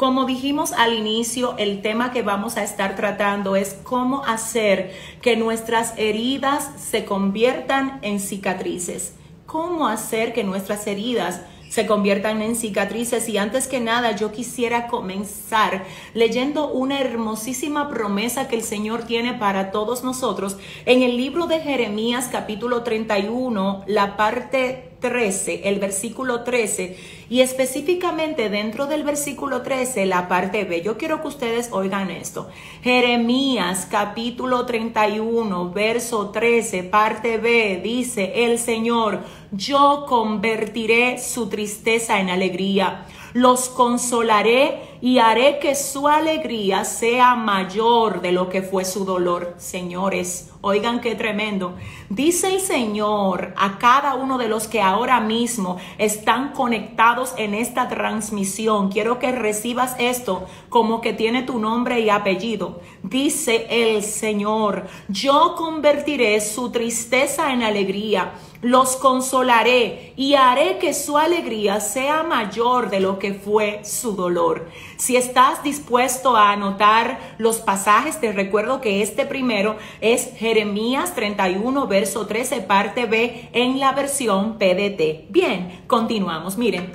Como dijimos al inicio, el tema que vamos a estar tratando es cómo hacer que nuestras heridas se conviertan en cicatrices. Cómo hacer que nuestras heridas se conviertan en cicatrices. Y antes que nada, yo quisiera comenzar leyendo una hermosísima promesa que el Señor tiene para todos nosotros en el libro de Jeremías capítulo 31, la parte 13, el versículo 13, y específicamente dentro del versículo 13, la parte B. Yo quiero que ustedes oigan esto. Jeremías capítulo 31, verso 13, parte B, dice el Señor, yo convertiré su tristeza en alegría los consolaré y haré que su alegría sea mayor de lo que fue su dolor. Señores, oigan qué tremendo. Dice el Señor a cada uno de los que ahora mismo están conectados en esta transmisión. Quiero que recibas esto como que tiene tu nombre y apellido. Dice el Señor, yo convertiré su tristeza en alegría los consolaré y haré que su alegría sea mayor de lo que fue su dolor. Si estás dispuesto a anotar los pasajes, te recuerdo que este primero es Jeremías 31, verso 13, parte B en la versión PDT. Bien, continuamos. Miren,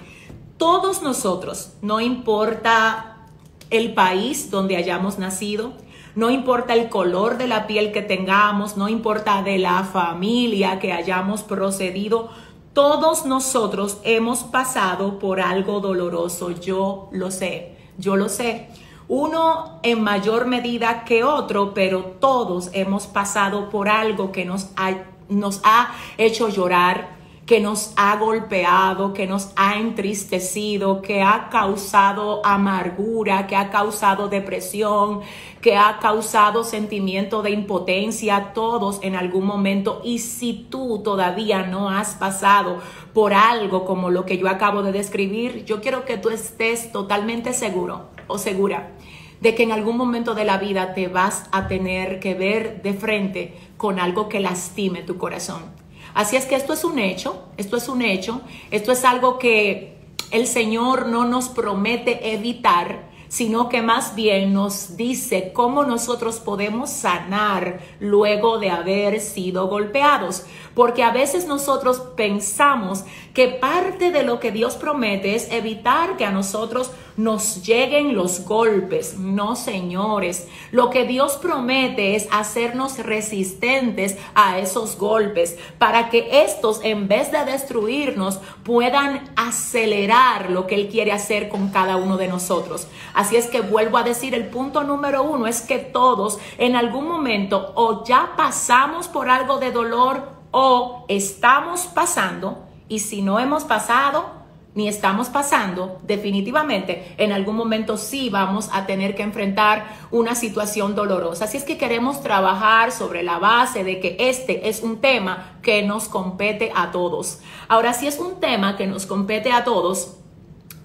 todos nosotros, no importa el país donde hayamos nacido, no importa el color de la piel que tengamos, no importa de la familia que hayamos procedido, todos nosotros hemos pasado por algo doloroso, yo lo sé, yo lo sé. Uno en mayor medida que otro, pero todos hemos pasado por algo que nos ha, nos ha hecho llorar, que nos ha golpeado, que nos ha entristecido, que ha causado amargura, que ha causado depresión, que ha causado sentimiento de impotencia, todos en algún momento. Y si tú todavía no has pasado por algo como lo que yo acabo de describir, yo quiero que tú estés totalmente seguro o segura de que en algún momento de la vida te vas a tener que ver de frente con algo que lastime tu corazón Así es que esto es un hecho, esto es un hecho, esto es algo que el Señor no nos promete evitar, sino que más bien nos dice cómo nosotros podemos sanar luego de haber sido golpeados. Porque a veces nosotros pensamos que parte de lo que Dios promete es evitar que a nosotros nos lleguen los golpes. No, señores. Lo que Dios promete es hacernos resistentes a esos golpes para que estos, en vez de destruirnos, puedan acelerar lo que Él quiere hacer con cada uno de nosotros. Así es que vuelvo a decir, el punto número uno es que todos en algún momento o ya pasamos por algo de dolor o estamos pasando y si no hemos pasado, ni estamos pasando, definitivamente en algún momento sí vamos a tener que enfrentar una situación dolorosa. Así es que queremos trabajar sobre la base de que este es un tema que nos compete a todos. Ahora, si es un tema que nos compete a todos,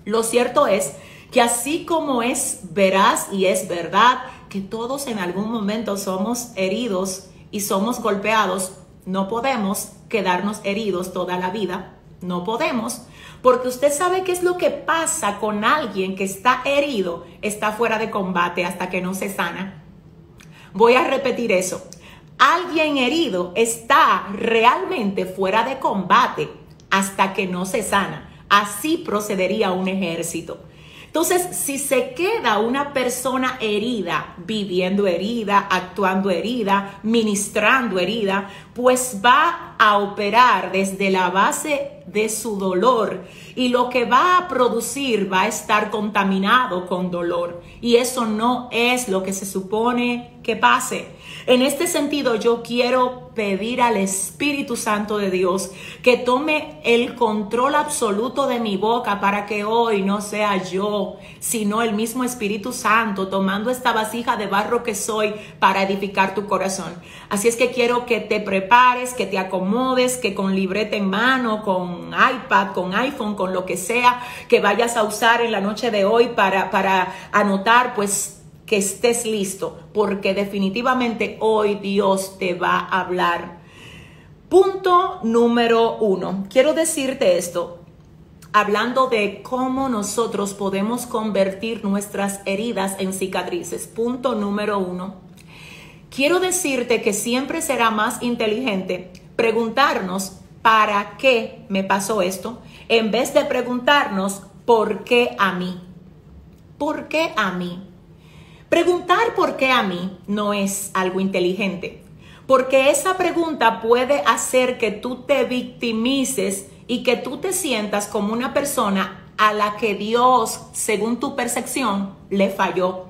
lo cierto es que así como es veraz y es verdad que todos en algún momento somos heridos y somos golpeados, no podemos quedarnos heridos toda la vida. No podemos porque usted sabe qué es lo que pasa con alguien que está herido, está fuera de combate hasta que no se sana. Voy a repetir eso. Alguien herido está realmente fuera de combate hasta que no se sana. Así procedería un ejército. Entonces, si se queda una persona herida, viviendo herida, actuando herida, ministrando herida, pues va a operar desde la base de su dolor y lo que va a producir va a estar contaminado con dolor y eso no es lo que se supone que pase. En este sentido yo quiero pedir al Espíritu Santo de Dios que tome el control absoluto de mi boca para que hoy no sea yo, sino el mismo Espíritu Santo tomando esta vasija de barro que soy para edificar tu corazón. Así es que quiero que te prepares, que te acomodes, que con libreta en mano, con iPad, con iPhone, con lo que sea que vayas a usar en la noche de hoy para, para anotar, pues que estés listo, porque definitivamente hoy Dios te va a hablar. Punto número uno. Quiero decirte esto. hablando de cómo nosotros podemos convertir nuestras heridas en cicatrices. Punto número uno. Quiero decirte que siempre será más inteligente preguntarnos ¿para qué me pasó esto? En vez de preguntarnos ¿por qué a mí? ¿Por qué a mí? Preguntar por qué a mí no es algo inteligente, porque esa pregunta puede hacer que tú te victimices y que tú te sientas como una persona a la que Dios, según tu percepción, le falló.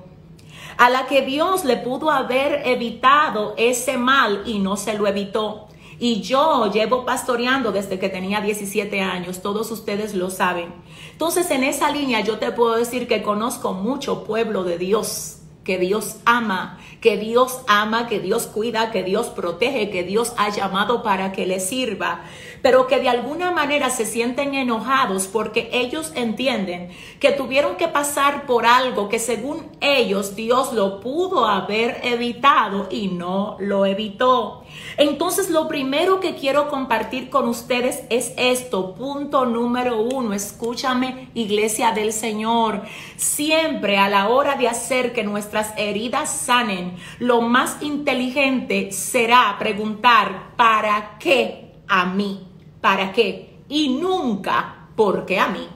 A la que Dios le pudo haber evitado ese mal y no se lo evitó. Y yo llevo pastoreando desde que tenía 17 años, todos ustedes lo saben. Entonces en esa línea yo te puedo decir que conozco mucho pueblo de Dios que Dios ama, que Dios ama, que Dios cuida, que Dios protege, que Dios ha llamado para que le sirva, pero que de alguna manera se sienten enojados porque ellos entienden que tuvieron que pasar por algo que según ellos Dios lo pudo haber evitado y no lo evitó. Entonces lo primero que quiero compartir con ustedes es esto, punto número uno, escúchame iglesia del Señor, siempre a la hora de hacer que nuestra nuestras heridas sanen, lo más inteligente será preguntar, ¿para qué a mí? ¿Para qué? Y nunca, ¿por qué a mí?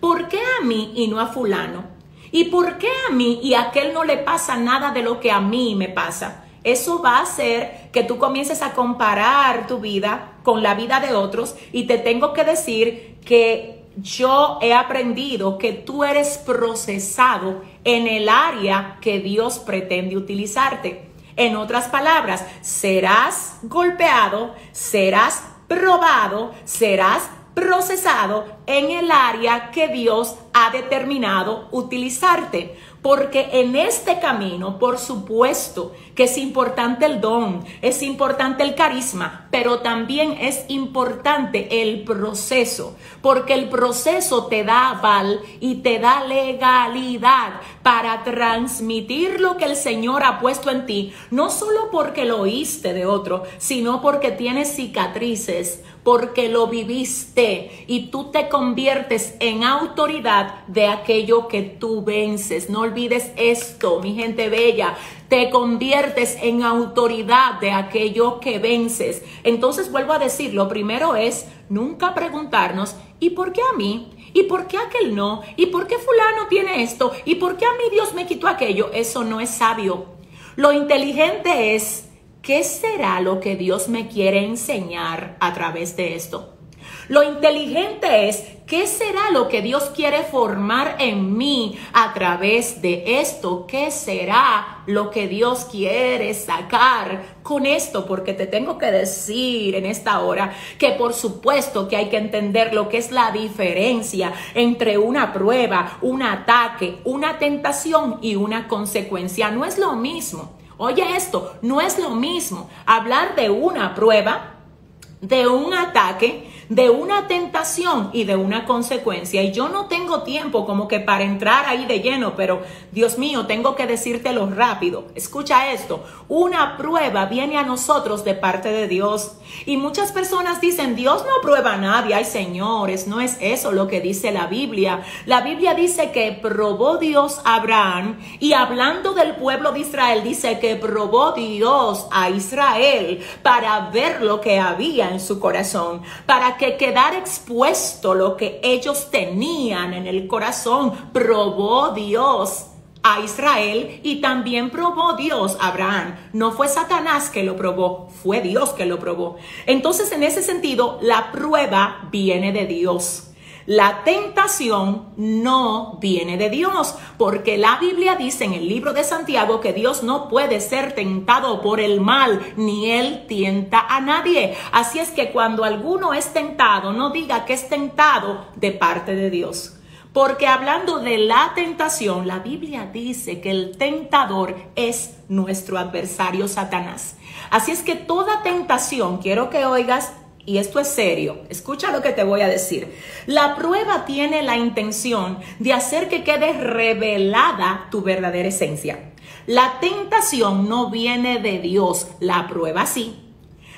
¿Por qué a mí y no a fulano? ¿Y por qué a mí y a aquel no le pasa nada de lo que a mí me pasa? Eso va a hacer que tú comiences a comparar tu vida con la vida de otros y te tengo que decir que yo he aprendido que tú eres procesado en el área que Dios pretende utilizarte. En otras palabras, serás golpeado, serás probado, serás procesado en el área que Dios ha determinado utilizarte. Porque en este camino, por supuesto, que es importante el don, es importante el carisma, pero también es importante el proceso, porque el proceso te da aval y te da legalidad para transmitir lo que el Señor ha puesto en ti, no solo porque lo oíste de otro, sino porque tienes cicatrices, porque lo viviste y tú te conviertes en autoridad de aquello que tú vences. No olvides esto, mi gente bella te conviertes en autoridad de aquello que vences. Entonces vuelvo a decir, lo primero es nunca preguntarnos, ¿y por qué a mí? ¿Y por qué aquel no? ¿Y por qué fulano tiene esto? ¿Y por qué a mí Dios me quitó aquello? Eso no es sabio. Lo inteligente es, ¿qué será lo que Dios me quiere enseñar a través de esto? Lo inteligente es, ¿qué será lo que Dios quiere formar en mí a través de esto? ¿Qué será lo que Dios quiere sacar con esto? Porque te tengo que decir en esta hora que por supuesto que hay que entender lo que es la diferencia entre una prueba, un ataque, una tentación y una consecuencia. No es lo mismo. Oye esto, no es lo mismo hablar de una prueba, de un ataque, de una tentación y de una consecuencia. Y yo no tengo tiempo como que para entrar ahí de lleno, pero Dios mío, tengo que decírtelo rápido. Escucha esto, una prueba viene a nosotros de parte de Dios. Y muchas personas dicen, Dios no prueba a nadie. Ay, señores, no es eso lo que dice la Biblia. La Biblia dice que probó Dios a Abraham y hablando del pueblo de Israel, dice que probó Dios a Israel para ver lo que había en su corazón, para que quedara expuesto lo que ellos tenían en el corazón. Probó Dios a Israel y también probó Dios a Abraham. No fue Satanás que lo probó, fue Dios que lo probó. Entonces, en ese sentido, la prueba viene de Dios. La tentación no viene de Dios, porque la Biblia dice en el libro de Santiago que Dios no puede ser tentado por el mal, ni él tienta a nadie. Así es que cuando alguno es tentado, no diga que es tentado de parte de Dios. Porque hablando de la tentación, la Biblia dice que el tentador es nuestro adversario Satanás. Así es que toda tentación, quiero que oigas y esto es serio, escucha lo que te voy a decir. La prueba tiene la intención de hacer que quede revelada tu verdadera esencia. La tentación no viene de Dios, la prueba sí.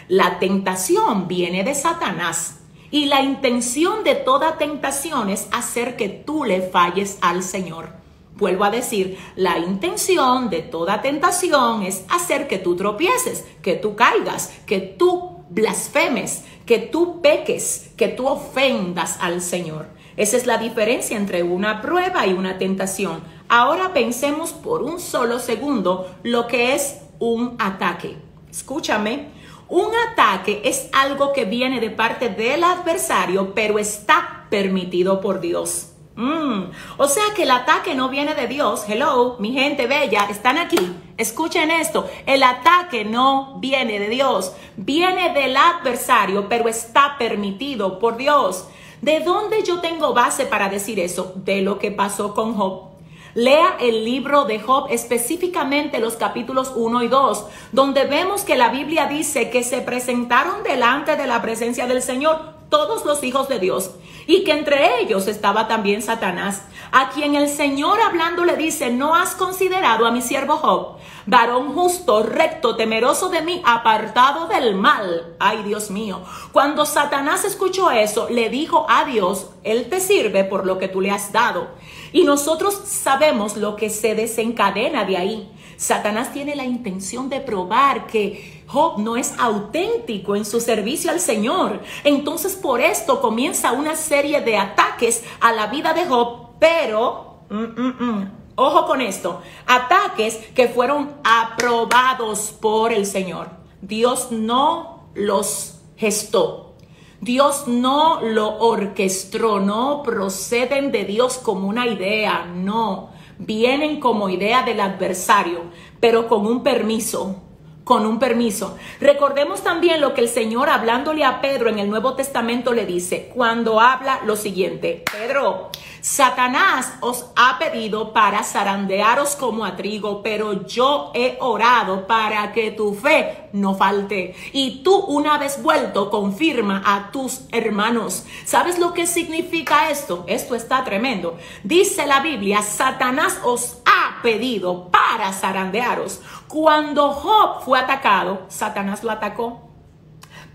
La tentación viene de Satanás. Y la intención de toda tentación es hacer que tú le falles al Señor. Vuelvo a decir, la intención de toda tentación es hacer que tú tropieces, que tú caigas, que tú blasfemes, que tú peques, que tú ofendas al Señor. Esa es la diferencia entre una prueba y una tentación. Ahora pensemos por un solo segundo lo que es un ataque. Escúchame, un ataque es algo que viene de parte del adversario, pero está permitido por Dios. Mm. O sea que el ataque no viene de Dios. Hello, mi gente bella, están aquí. Escuchen esto, el ataque no viene de Dios, viene del adversario, pero está permitido por Dios. ¿De dónde yo tengo base para decir eso? De lo que pasó con Job. Lea el libro de Job, específicamente los capítulos 1 y 2, donde vemos que la Biblia dice que se presentaron delante de la presencia del Señor todos los hijos de Dios y que entre ellos estaba también Satanás, a quien el Señor hablando le dice, no has considerado a mi siervo Job, varón justo, recto, temeroso de mí, apartado del mal. Ay, Dios mío. Cuando Satanás escuchó eso, le dijo a Dios, Él te sirve por lo que tú le has dado. Y nosotros sabemos lo que se desencadena de ahí. Satanás tiene la intención de probar que Job no es auténtico en su servicio al Señor. Entonces por esto comienza una serie de ataques a la vida de Job, pero... Mm, mm, mm, ojo con esto, ataques que fueron aprobados por el Señor. Dios no los gestó. Dios no lo orquestó, no proceden de Dios como una idea, no, vienen como idea del adversario, pero con un permiso, con un permiso. Recordemos también lo que el Señor hablándole a Pedro en el Nuevo Testamento le dice, cuando habla lo siguiente, Pedro, Satanás os ha pedido para zarandearos como a trigo, pero yo he orado para que tu fe no falte. Y tú una vez vuelto confirma a tus hermanos. ¿Sabes lo que significa esto? Esto está tremendo. Dice la Biblia, Satanás os ha pedido para zarandearos. Cuando Job fue atacado, Satanás lo atacó.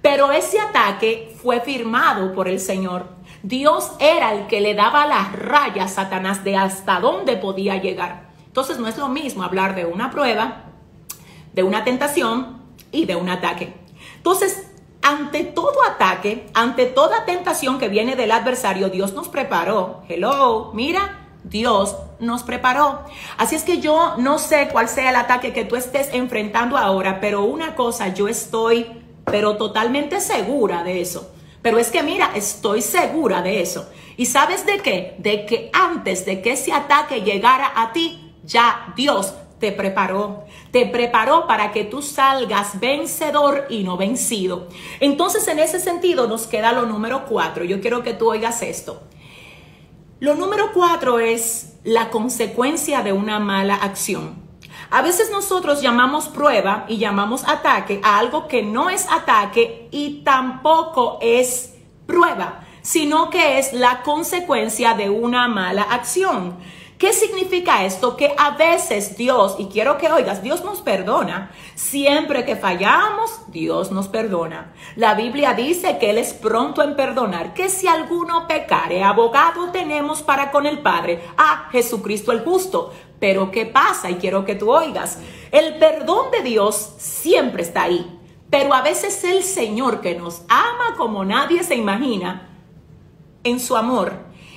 Pero ese ataque fue firmado por el Señor. Dios era el que le daba las rayas a Satanás de hasta dónde podía llegar. Entonces no es lo mismo hablar de una prueba, de una tentación y de un ataque. Entonces, ante todo ataque, ante toda tentación que viene del adversario, Dios nos preparó. Hello, mira, Dios nos preparó. Así es que yo no sé cuál sea el ataque que tú estés enfrentando ahora, pero una cosa yo estoy, pero totalmente segura de eso. Pero es que mira, estoy segura de eso. ¿Y sabes de qué? De que antes de que ese ataque llegara a ti, ya Dios te preparó. Te preparó para que tú salgas vencedor y no vencido. Entonces, en ese sentido, nos queda lo número cuatro. Yo quiero que tú oigas esto. Lo número cuatro es la consecuencia de una mala acción. A veces nosotros llamamos prueba y llamamos ataque a algo que no es ataque y tampoco es prueba, sino que es la consecuencia de una mala acción. ¿Qué significa esto? Que a veces Dios, y quiero que oigas, Dios nos perdona. Siempre que fallamos, Dios nos perdona. La Biblia dice que Él es pronto en perdonar, que si alguno pecare, abogado tenemos para con el Padre, a Jesucristo el justo. Pero ¿qué pasa? Y quiero que tú oigas. El perdón de Dios siempre está ahí. Pero a veces el Señor que nos ama como nadie se imagina, en su amor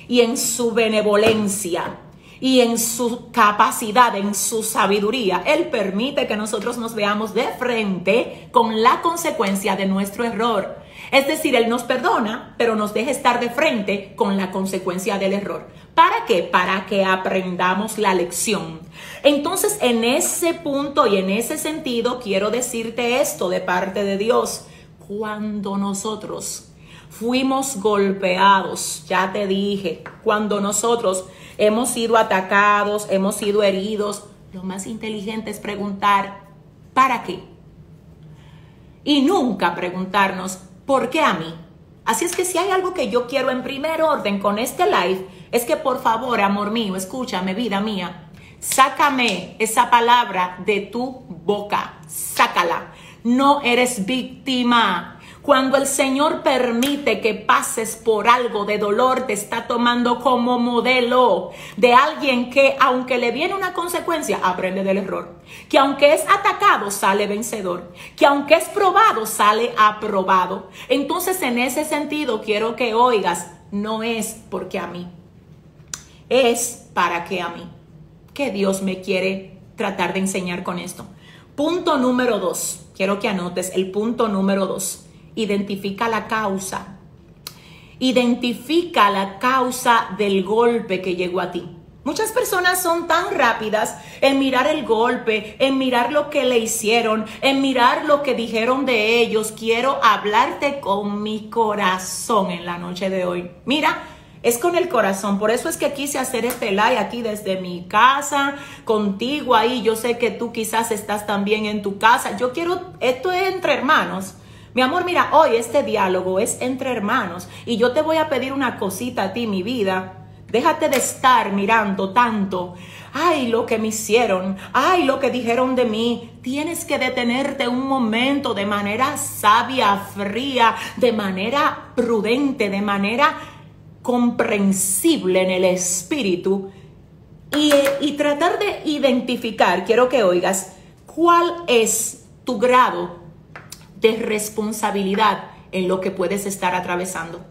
y en su benevolencia, y en su capacidad, en su sabiduría, Él permite que nosotros nos veamos de frente con la consecuencia de nuestro error. Es decir, Él nos perdona, pero nos deja estar de frente con la consecuencia del error. ¿Para qué? Para que aprendamos la lección. Entonces, en ese punto y en ese sentido, quiero decirte esto de parte de Dios. Cuando nosotros fuimos golpeados, ya te dije, cuando nosotros hemos sido atacados, hemos sido heridos, lo más inteligente es preguntar, ¿para qué? Y nunca preguntarnos, ¿por qué a mí? Así es que si hay algo que yo quiero en primer orden con este live, es que por favor, amor mío, escúchame, vida mía, sácame esa palabra de tu boca, sácala. No eres víctima. Cuando el Señor permite que pases por algo de dolor, te está tomando como modelo de alguien que, aunque le viene una consecuencia, aprende del error. Que aunque es atacado, sale vencedor. Que aunque es probado, sale aprobado. Entonces, en ese sentido, quiero que oigas, no es porque a mí, es para que a mí. Que Dios me quiere tratar de enseñar con esto. Punto número dos. Quiero que anotes el punto número dos identifica la causa. Identifica la causa del golpe que llegó a ti. Muchas personas son tan rápidas en mirar el golpe, en mirar lo que le hicieron, en mirar lo que dijeron de ellos. Quiero hablarte con mi corazón en la noche de hoy. Mira, es con el corazón. Por eso es que quise hacer este live aquí desde mi casa, contigo ahí. Yo sé que tú quizás estás también en tu casa. Yo quiero, esto es entre hermanos. Mi amor, mira, hoy este diálogo es entre hermanos y yo te voy a pedir una cosita a ti, mi vida. Déjate de estar mirando tanto. Ay, lo que me hicieron. Ay, lo que dijeron de mí. Tienes que detenerte un momento de manera sabia, fría, de manera prudente, de manera comprensible en el espíritu y, y tratar de identificar, quiero que oigas, cuál es tu grado de responsabilidad en lo que puedes estar atravesando.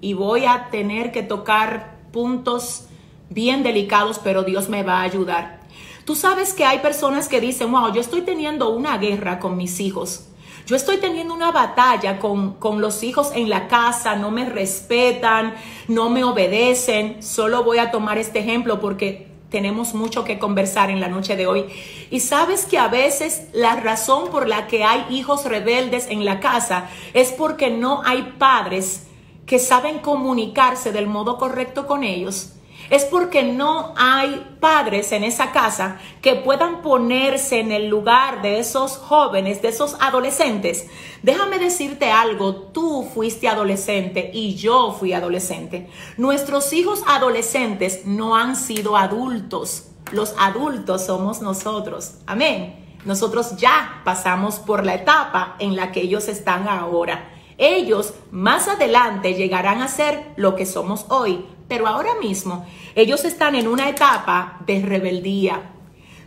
Y voy a tener que tocar puntos bien delicados, pero Dios me va a ayudar. Tú sabes que hay personas que dicen, wow, yo estoy teniendo una guerra con mis hijos. Yo estoy teniendo una batalla con, con, los hijos en la casa, no me respetan, no me obedecen. Solo voy a tomar este ejemplo porque tenemos mucho que conversar en la noche de hoy. Y sabes que a veces la razón por la que hay hijos rebeldes en la casa es porque no hay padres que saben comunicarse del modo correcto con ellos es porque no hay padres en esa casa que puedan ponerse en el lugar de esos jóvenes, de esos adolescentes. Déjame decirte algo, tú fuiste adolescente y yo fui adolescente. Nuestros hijos adolescentes no han sido adultos. Los adultos somos nosotros. Amén. Nosotros ya pasamos por la etapa en la que ellos están ahora. Ellos más adelante llegarán a ser lo que somos hoy, pero ahora mismo ellos están en una etapa de rebeldía,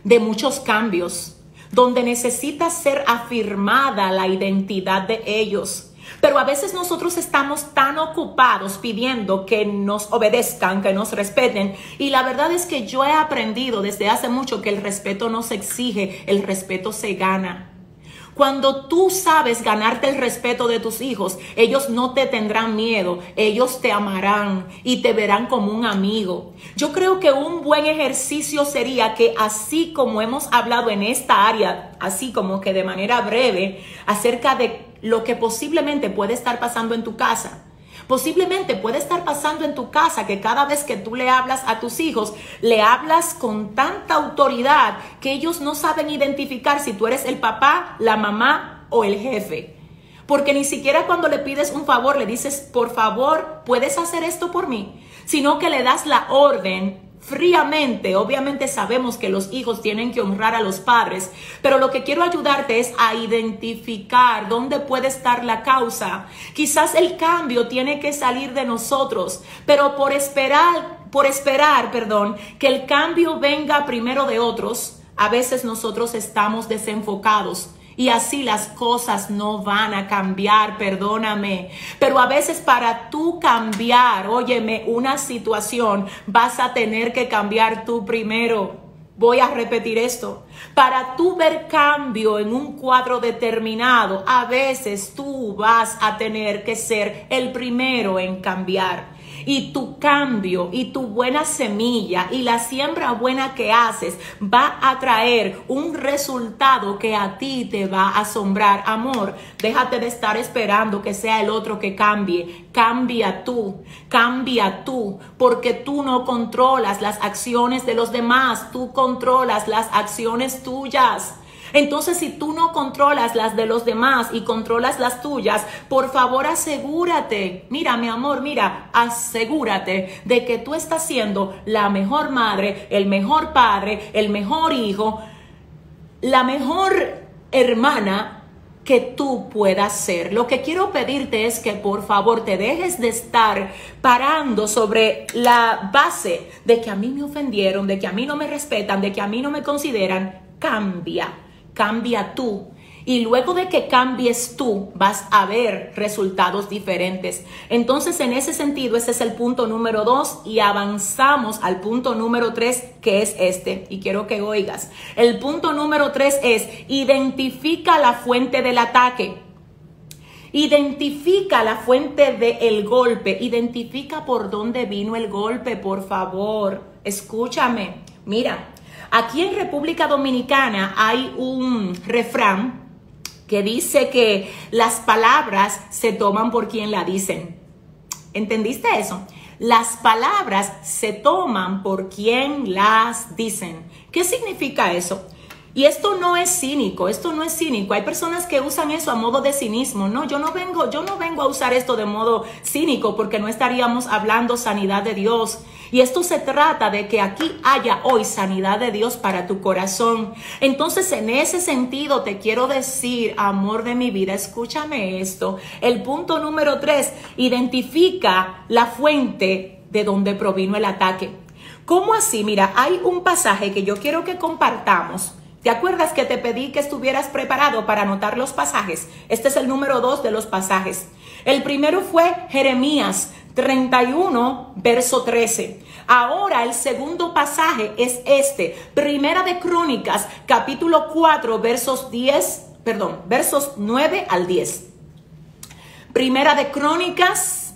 de muchos cambios, donde necesita ser afirmada la identidad de ellos. Pero a veces nosotros estamos tan ocupados pidiendo que nos obedezcan, que nos respeten. Y la verdad es que yo he aprendido desde hace mucho que el respeto no se exige, el respeto se gana. Cuando tú sabes ganarte el respeto de tus hijos, ellos no te tendrán miedo, ellos te amarán y te verán como un amigo. Yo creo que un buen ejercicio sería que así como hemos hablado en esta área, así como que de manera breve, acerca de lo que posiblemente puede estar pasando en tu casa, Posiblemente puede estar pasando en tu casa que cada vez que tú le hablas a tus hijos, le hablas con tanta autoridad que ellos no saben identificar si tú eres el papá, la mamá o el jefe. Porque ni siquiera cuando le pides un favor le dices, por favor, ¿puedes hacer esto por mí? Sino que le das la orden fríamente. Obviamente sabemos que los hijos tienen que honrar a los padres, pero lo que quiero ayudarte es a identificar dónde puede estar la causa. Quizás el cambio tiene que salir de nosotros, pero por esperar, por esperar, perdón, que el cambio venga primero de otros, a veces nosotros estamos desenfocados y así las cosas no van a cambiar, perdóname. Pero a veces para tú cambiar, óyeme, una situación, vas a tener que cambiar tú primero. Voy a repetir esto. Para tú ver cambio en un cuadro determinado, a veces tú vas a tener que ser el primero en cambiar y tu cambio y tu buena semilla y la siembra buena que haces va a traer un resultado que a ti te va a asombrar. Amor, déjate de estar esperando que sea el otro que cambie. Cambia tú, cambia tú, porque tú no controlas las acciones de los demás, tú controlas las acciones tuyas. Entonces, si tú no controlas las de los demás y controlas las tuyas, por favor asegúrate, mira mi amor, mira, asegúrate de que tú estás siendo la mejor madre, el mejor padre, el mejor hijo, la mejor hermana que tú puedas ser. Lo que quiero pedirte es que por favor te dejes de estar parando sobre la base de que a mí me ofendieron, de que a mí no me respetan, de que a mí no me consideran. Cambia, cambia tú y luego de que cambies tú, vas a ver resultados diferentes. Entonces, en ese sentido, ese es el punto número dos y avanzamos al punto número tres, que es este. Y quiero que oigas. El punto número tres es identifica la fuente del ataque. Identifica la fuente del golpe. Identifica por dónde vino el golpe, por favor. Escúchame. Mira, aquí en República Dominicana hay un refrán que dice que las palabras se toman por quien la dicen. ¿Entendiste eso? Las palabras se toman por quien las dicen. ¿Qué significa eso? Y esto no es cínico, esto no es cínico. Hay personas que usan eso a modo de cinismo. No, yo no vengo, yo no vengo a usar esto de modo cínico porque no estaríamos hablando sanidad de Dios. Y esto se trata de que aquí haya hoy sanidad de Dios para tu corazón. Entonces, en ese sentido, te quiero decir, amor de mi vida, escúchame esto. El punto número tres, identifica la fuente de donde provino el ataque. ¿Cómo así? Mira, hay un pasaje que yo quiero que compartamos ¿Te acuerdas que te pedí que estuvieras preparado para anotar los pasajes? Este es el número dos de los pasajes. El primero fue Jeremías 31, verso 13. Ahora el segundo pasaje es este, Primera de Crónicas, capítulo 4, versos 10, perdón, versos 9 al 10. Primera de Crónicas,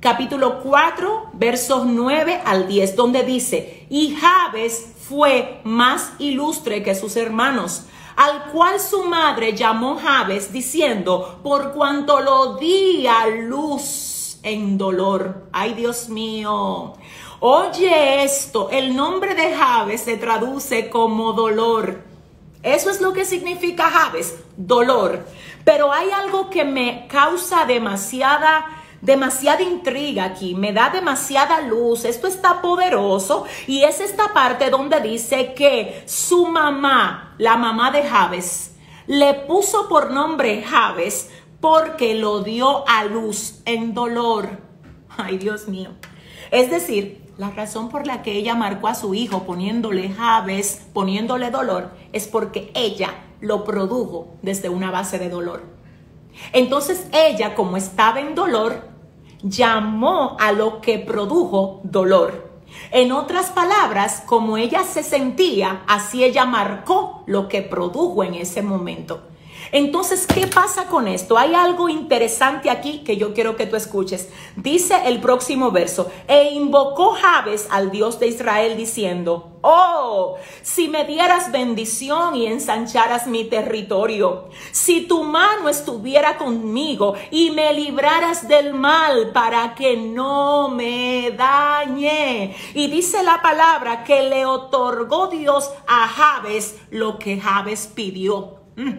capítulo 4, versos 9 al 10, donde dice, y Jabes fue más ilustre que sus hermanos, al cual su madre llamó Jabes, diciendo, por cuanto lo di a luz en dolor. Ay, Dios mío. Oye esto, el nombre de Jabes se traduce como dolor. Eso es lo que significa Jabes, dolor. Pero hay algo que me causa demasiada demasiada intriga aquí, me da demasiada luz, esto está poderoso y es esta parte donde dice que su mamá, la mamá de Javes, le puso por nombre Javes porque lo dio a luz en dolor. Ay, Dios mío. Es decir, la razón por la que ella marcó a su hijo poniéndole Javes, poniéndole dolor, es porque ella lo produjo desde una base de dolor. Entonces ella, como estaba en dolor, llamó a lo que produjo dolor. En otras palabras, como ella se sentía, así ella marcó lo que produjo en ese momento. Entonces, ¿qué pasa con esto? Hay algo interesante aquí que yo quiero que tú escuches. Dice el próximo verso, e invocó Jabes al Dios de Israel diciendo, oh, si me dieras bendición y ensancharas mi territorio, si tu mano estuviera conmigo y me libraras del mal para que no me dañe. Y dice la palabra que le otorgó Dios a Jabes lo que Jabes pidió. Mm.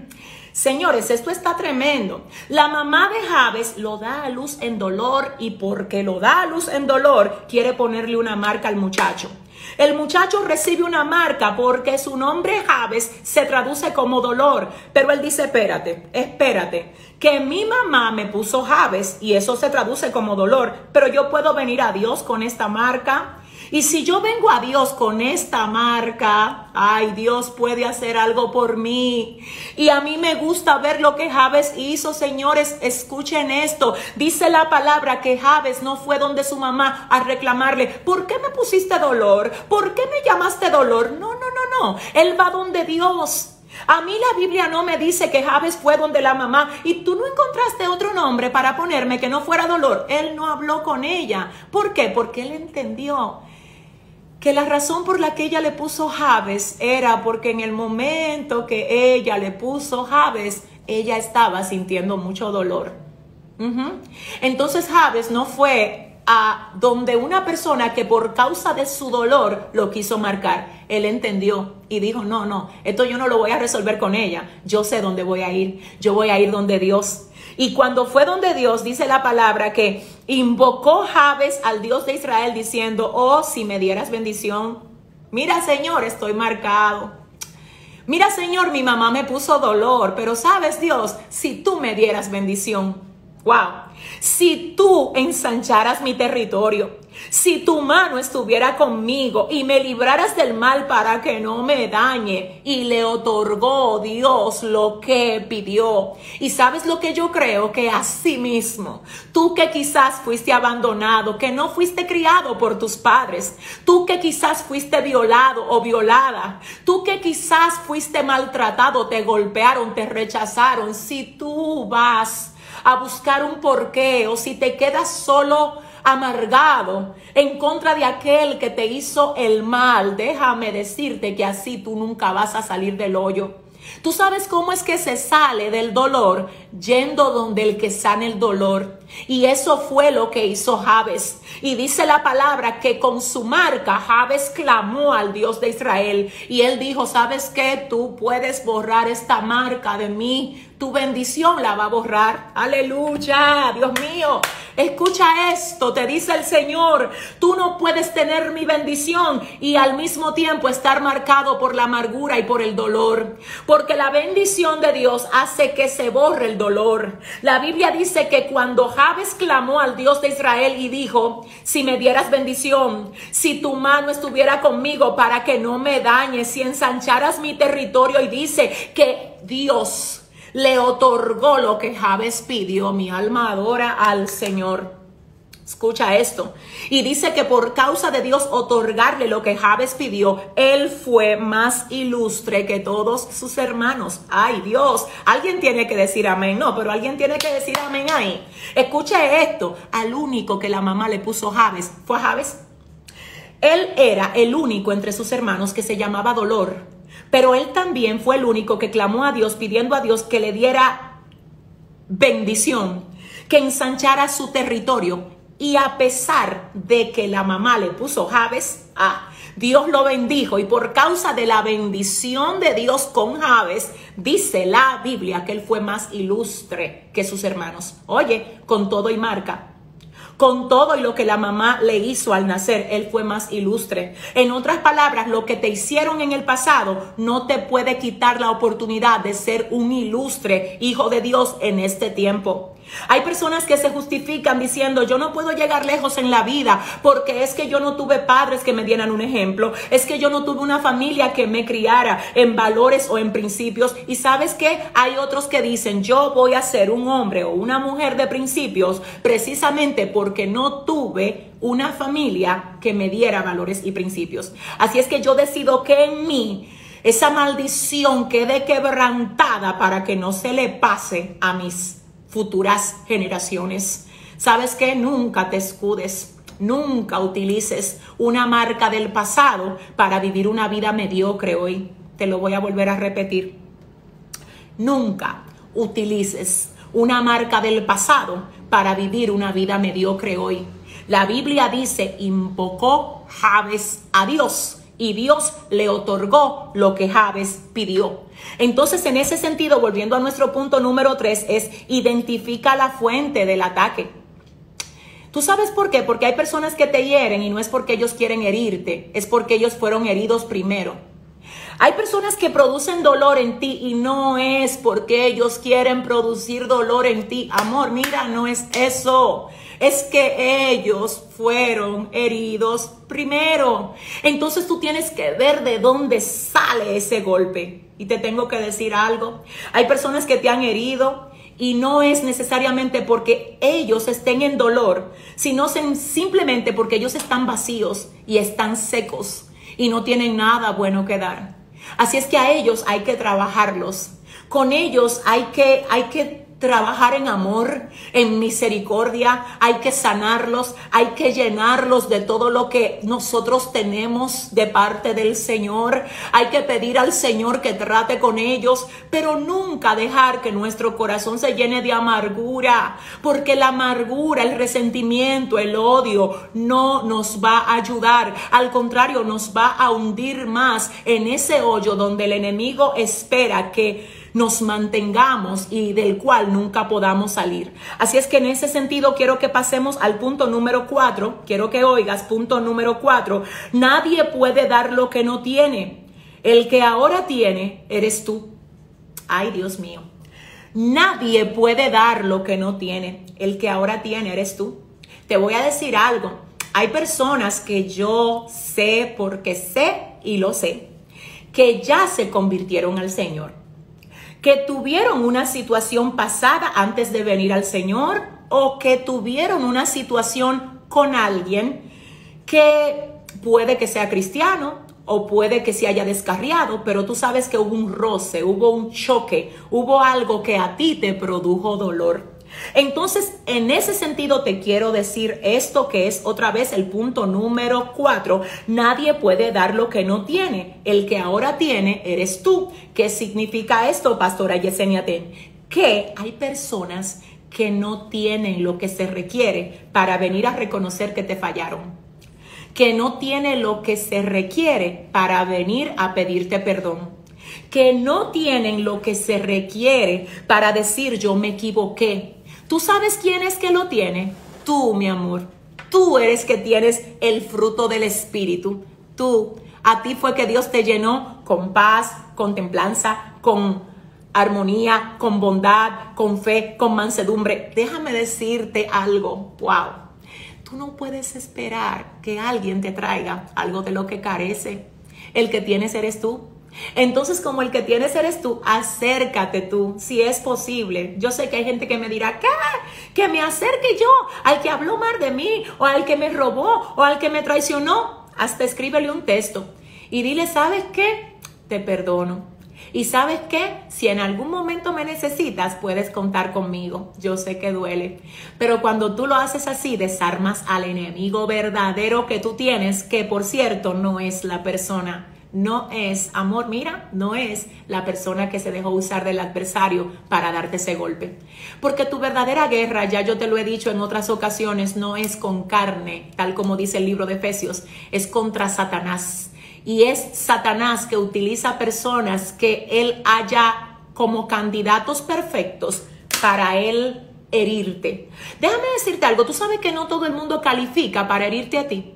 Señores, esto está tremendo. La mamá de Javes lo da a luz en dolor y porque lo da a luz en dolor, quiere ponerle una marca al muchacho. El muchacho recibe una marca porque su nombre Javes se traduce como dolor. Pero él dice, espérate, espérate, que mi mamá me puso Javes y eso se traduce como dolor. Pero yo puedo venir a Dios con esta marca. Y si yo vengo a Dios con esta marca, ay, Dios puede hacer algo por mí. Y a mí me gusta ver lo que Javes hizo, señores, escuchen esto. Dice la palabra que Javes no fue donde su mamá a reclamarle, ¿por qué me pusiste dolor? ¿Por qué me llamaste dolor? No, no, no, no. Él va donde Dios. A mí la Biblia no me dice que Javes fue donde la mamá y tú no encontraste otro nombre para ponerme que no fuera dolor. Él no habló con ella. ¿Por qué? Porque él entendió que la razón por la que ella le puso Javes era porque en el momento que ella le puso Javes, ella estaba sintiendo mucho dolor. Entonces Javes no fue a donde una persona que por causa de su dolor lo quiso marcar. Él entendió y dijo, no, no, esto yo no lo voy a resolver con ella. Yo sé dónde voy a ir. Yo voy a ir donde Dios. Y cuando fue donde Dios, dice la palabra que invocó Jabes al Dios de Israel diciendo, oh, si me dieras bendición. Mira, Señor, estoy marcado. Mira, Señor, mi mamá me puso dolor, pero sabes, Dios, si tú me dieras bendición, wow, si tú ensancharas mi territorio, si tu mano estuviera conmigo y me libraras del mal para que no me dañe, y le otorgó Dios lo que pidió. Y sabes lo que yo creo que así mismo, tú que quizás fuiste abandonado, que no fuiste criado por tus padres, tú que quizás fuiste violado o violada, tú que quizás fuiste maltratado, te golpearon, te rechazaron, si tú vas a buscar un porqué o si te quedas solo amargado en contra de aquel que te hizo el mal, déjame decirte que así tú nunca vas a salir del hoyo. Tú sabes cómo es que se sale del dolor yendo donde el que sana el dolor. Y eso fue lo que hizo Jabes. Y dice la palabra que con su marca Jabes clamó al Dios de Israel. Y él dijo, ¿sabes qué? Tú puedes borrar esta marca de mí. Tu bendición la va a borrar. Aleluya, Dios mío. Escucha esto, te dice el Señor, tú no puedes tener mi bendición y al mismo tiempo estar marcado por la amargura y por el dolor, porque la bendición de Dios hace que se borre el dolor. La Biblia dice que cuando Jabes clamó al Dios de Israel y dijo, si me dieras bendición, si tu mano estuviera conmigo para que no me dañes, si ensancharas mi territorio y dice que Dios le otorgó lo que Jabes pidió. Mi alma adora al Señor. Escucha esto. Y dice que por causa de Dios otorgarle lo que Jabes pidió, él fue más ilustre que todos sus hermanos. Ay Dios, alguien tiene que decir amén. No, pero alguien tiene que decir amén ahí. Escuche esto. Al único que la mamá le puso Jabes fue a Jabes. Él era el único entre sus hermanos que se llamaba Dolor. Pero él también fue el único que clamó a Dios pidiendo a Dios que le diera bendición, que ensanchara su territorio. Y a pesar de que la mamá le puso Javes, ah, Dios lo bendijo y por causa de la bendición de Dios con Javes, dice la Biblia que él fue más ilustre que sus hermanos. Oye, con todo y marca, con todo y lo que la mamá le hizo al nacer, él fue más ilustre. En otras palabras, lo que te hicieron en el pasado no te puede quitar la oportunidad de ser un ilustre hijo de Dios en este tiempo. Hay personas que se justifican diciendo, yo no puedo llegar lejos en la vida porque es que yo no tuve padres que me dieran un ejemplo, es que yo no tuve una familia que me criara en valores o en principios. Y sabes que hay otros que dicen, yo voy a ser un hombre o una mujer de principios precisamente porque no tuve una familia que me diera valores y principios. Así es que yo decido que en mí esa maldición quede quebrantada para que no se le pase a mis futuras generaciones. ¿Sabes que Nunca te escudes. Nunca utilices una marca del pasado para vivir una vida mediocre hoy. Te lo voy a volver a repetir. Nunca utilices una marca del pasado para vivir una vida mediocre hoy. La Biblia dice, invocó Javes a Dios y Dios le otorgó lo que Javes pidió. Entonces, en ese sentido, volviendo a nuestro punto número tres, es identifica la fuente del ataque. ¿Tú sabes por qué? Porque hay personas que te hieren y no es porque ellos quieren herirte, es porque ellos fueron heridos primero. Hay personas que producen dolor en ti y no es porque ellos quieren producir dolor en ti. Amor, mira, no es eso es que ellos fueron heridos primero. Entonces tú tienes que ver de dónde sale ese golpe. Y te tengo que decir algo. Hay personas que te han herido y no es necesariamente porque ellos estén en dolor, sino simplemente porque ellos están vacíos y están secos y no tienen nada bueno que dar. Así es que a ellos hay que trabajarlos. Con ellos hay que, hay que trabajar en amor, en misericordia, hay que sanarlos, hay que llenarlos de todo lo que nosotros tenemos de parte del Señor, hay que pedir al Señor que trate con ellos, pero nunca dejar que nuestro corazón se llene de amargura, porque la amargura, el resentimiento, el odio no nos va a ayudar, al contrario, nos va a hundir más en ese hoyo donde el enemigo espera que nos mantengamos y del cual nunca podamos salir. Así es que en ese sentido quiero que pasemos al punto número cuatro. Quiero que oigas, punto número cuatro. Nadie puede dar lo que no tiene. El que ahora tiene eres tú. Ay, Dios mío. Nadie puede dar lo que no tiene. El que ahora tiene eres tú. Te voy a decir algo. Hay personas que yo sé porque sé y lo sé, que ya se convirtieron al Señor, que tuvieron una situación pasada antes de venir al Señor o que tuvieron una situación con alguien que puede que sea cristiano o puede que se haya descarriado, pero tú sabes que hubo un roce, hubo un choque, hubo algo que a ti te produjo dolor. Entonces, en ese sentido te quiero decir esto que es otra vez el punto número cuatro. Nadie puede dar lo que no tiene. El que ahora tiene eres tú. ¿Qué significa esto, pastora Yesenia Ten? Que hay personas que no tienen lo que se requiere para venir a reconocer que te fallaron que no tienen lo que se requiere para venir a pedirte perdón que no tienen lo que se requiere para decir yo me equivoqué, ¿Tú sabes quién es que lo tiene? Tú, mi amor. Tú eres que tienes el fruto del Espíritu. Tú. A ti fue que Dios te llenó con paz, con templanza, con armonía, con bondad, con fe, con mansedumbre. Déjame decirte algo. Wow. Tú no puedes esperar que alguien te traiga algo de lo que carece. El que tienes eres tú. Entonces, como el que tienes eres tú, acércate tú, si es posible. Yo sé que hay gente que me dirá, ¿qué? Que me acerque yo al que habló mal de mí, o al que me robó, o al que me traicionó. Hasta escríbele un texto y dile, ¿sabes qué? Te perdono. Y sabes qué? Si en algún momento me necesitas, puedes contar conmigo. Yo sé que duele. Pero cuando tú lo haces así, desarmas al enemigo verdadero que tú tienes, que por cierto no es la persona no es amor, mira, no es la persona que se dejó usar del adversario para darte ese golpe. Porque tu verdadera guerra, ya yo te lo he dicho en otras ocasiones, no es con carne, tal como dice el libro de Efesios, es contra Satanás. Y es Satanás que utiliza personas que él haya como candidatos perfectos para él herirte. Déjame decirte algo, tú sabes que no todo el mundo califica para herirte a ti.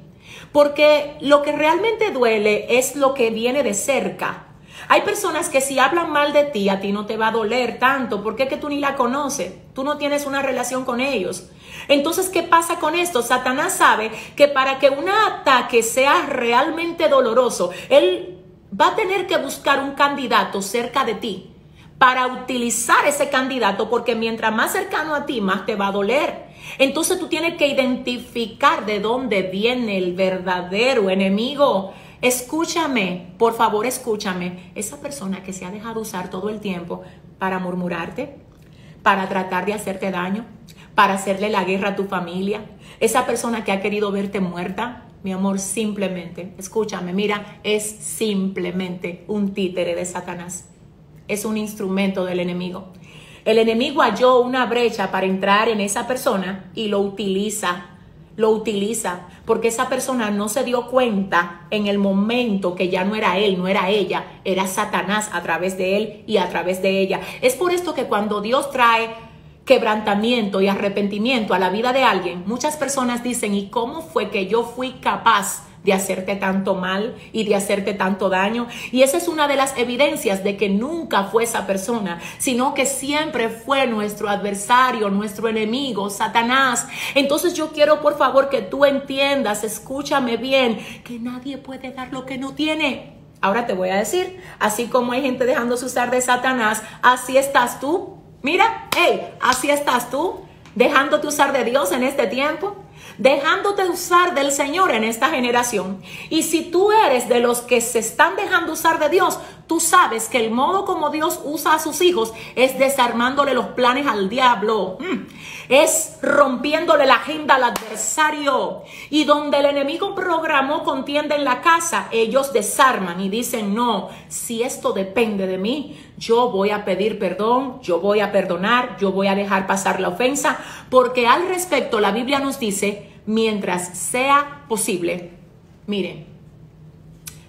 Porque lo que realmente duele es lo que viene de cerca. Hay personas que si hablan mal de ti, a ti no te va a doler tanto, porque es que tú ni la conoces, tú no tienes una relación con ellos. Entonces, ¿qué pasa con esto? Satanás sabe que para que un ataque sea realmente doloroso, él va a tener que buscar un candidato cerca de ti para utilizar ese candidato, porque mientras más cercano a ti, más te va a doler. Entonces tú tienes que identificar de dónde viene el verdadero enemigo. Escúchame, por favor escúchame. Esa persona que se ha dejado usar todo el tiempo para murmurarte, para tratar de hacerte daño, para hacerle la guerra a tu familia. Esa persona que ha querido verte muerta, mi amor, simplemente, escúchame, mira, es simplemente un títere de Satanás. Es un instrumento del enemigo. El enemigo halló una brecha para entrar en esa persona y lo utiliza. Lo utiliza porque esa persona no se dio cuenta en el momento que ya no era él, no era ella, era Satanás a través de él y a través de ella. Es por esto que cuando Dios trae quebrantamiento y arrepentimiento a la vida de alguien, muchas personas dicen, ¿y cómo fue que yo fui capaz de hacerte tanto mal y de hacerte tanto daño. Y esa es una de las evidencias de que nunca fue esa persona, sino que siempre fue nuestro adversario, nuestro enemigo, Satanás. Entonces yo quiero por favor que tú entiendas, escúchame bien, que nadie puede dar lo que no tiene. Ahora te voy a decir, así como hay gente dejándose usar de Satanás, así estás tú. Mira, hey, así estás tú, dejándote usar de Dios en este tiempo dejándote usar del Señor en esta generación. Y si tú eres de los que se están dejando usar de Dios, tú sabes que el modo como Dios usa a sus hijos es desarmándole los planes al diablo. Mm. Es rompiéndole la agenda al adversario. Y donde el enemigo programó contienda en la casa, ellos desarman y dicen, no, si esto depende de mí, yo voy a pedir perdón, yo voy a perdonar, yo voy a dejar pasar la ofensa, porque al respecto la Biblia nos dice mientras sea posible, miren,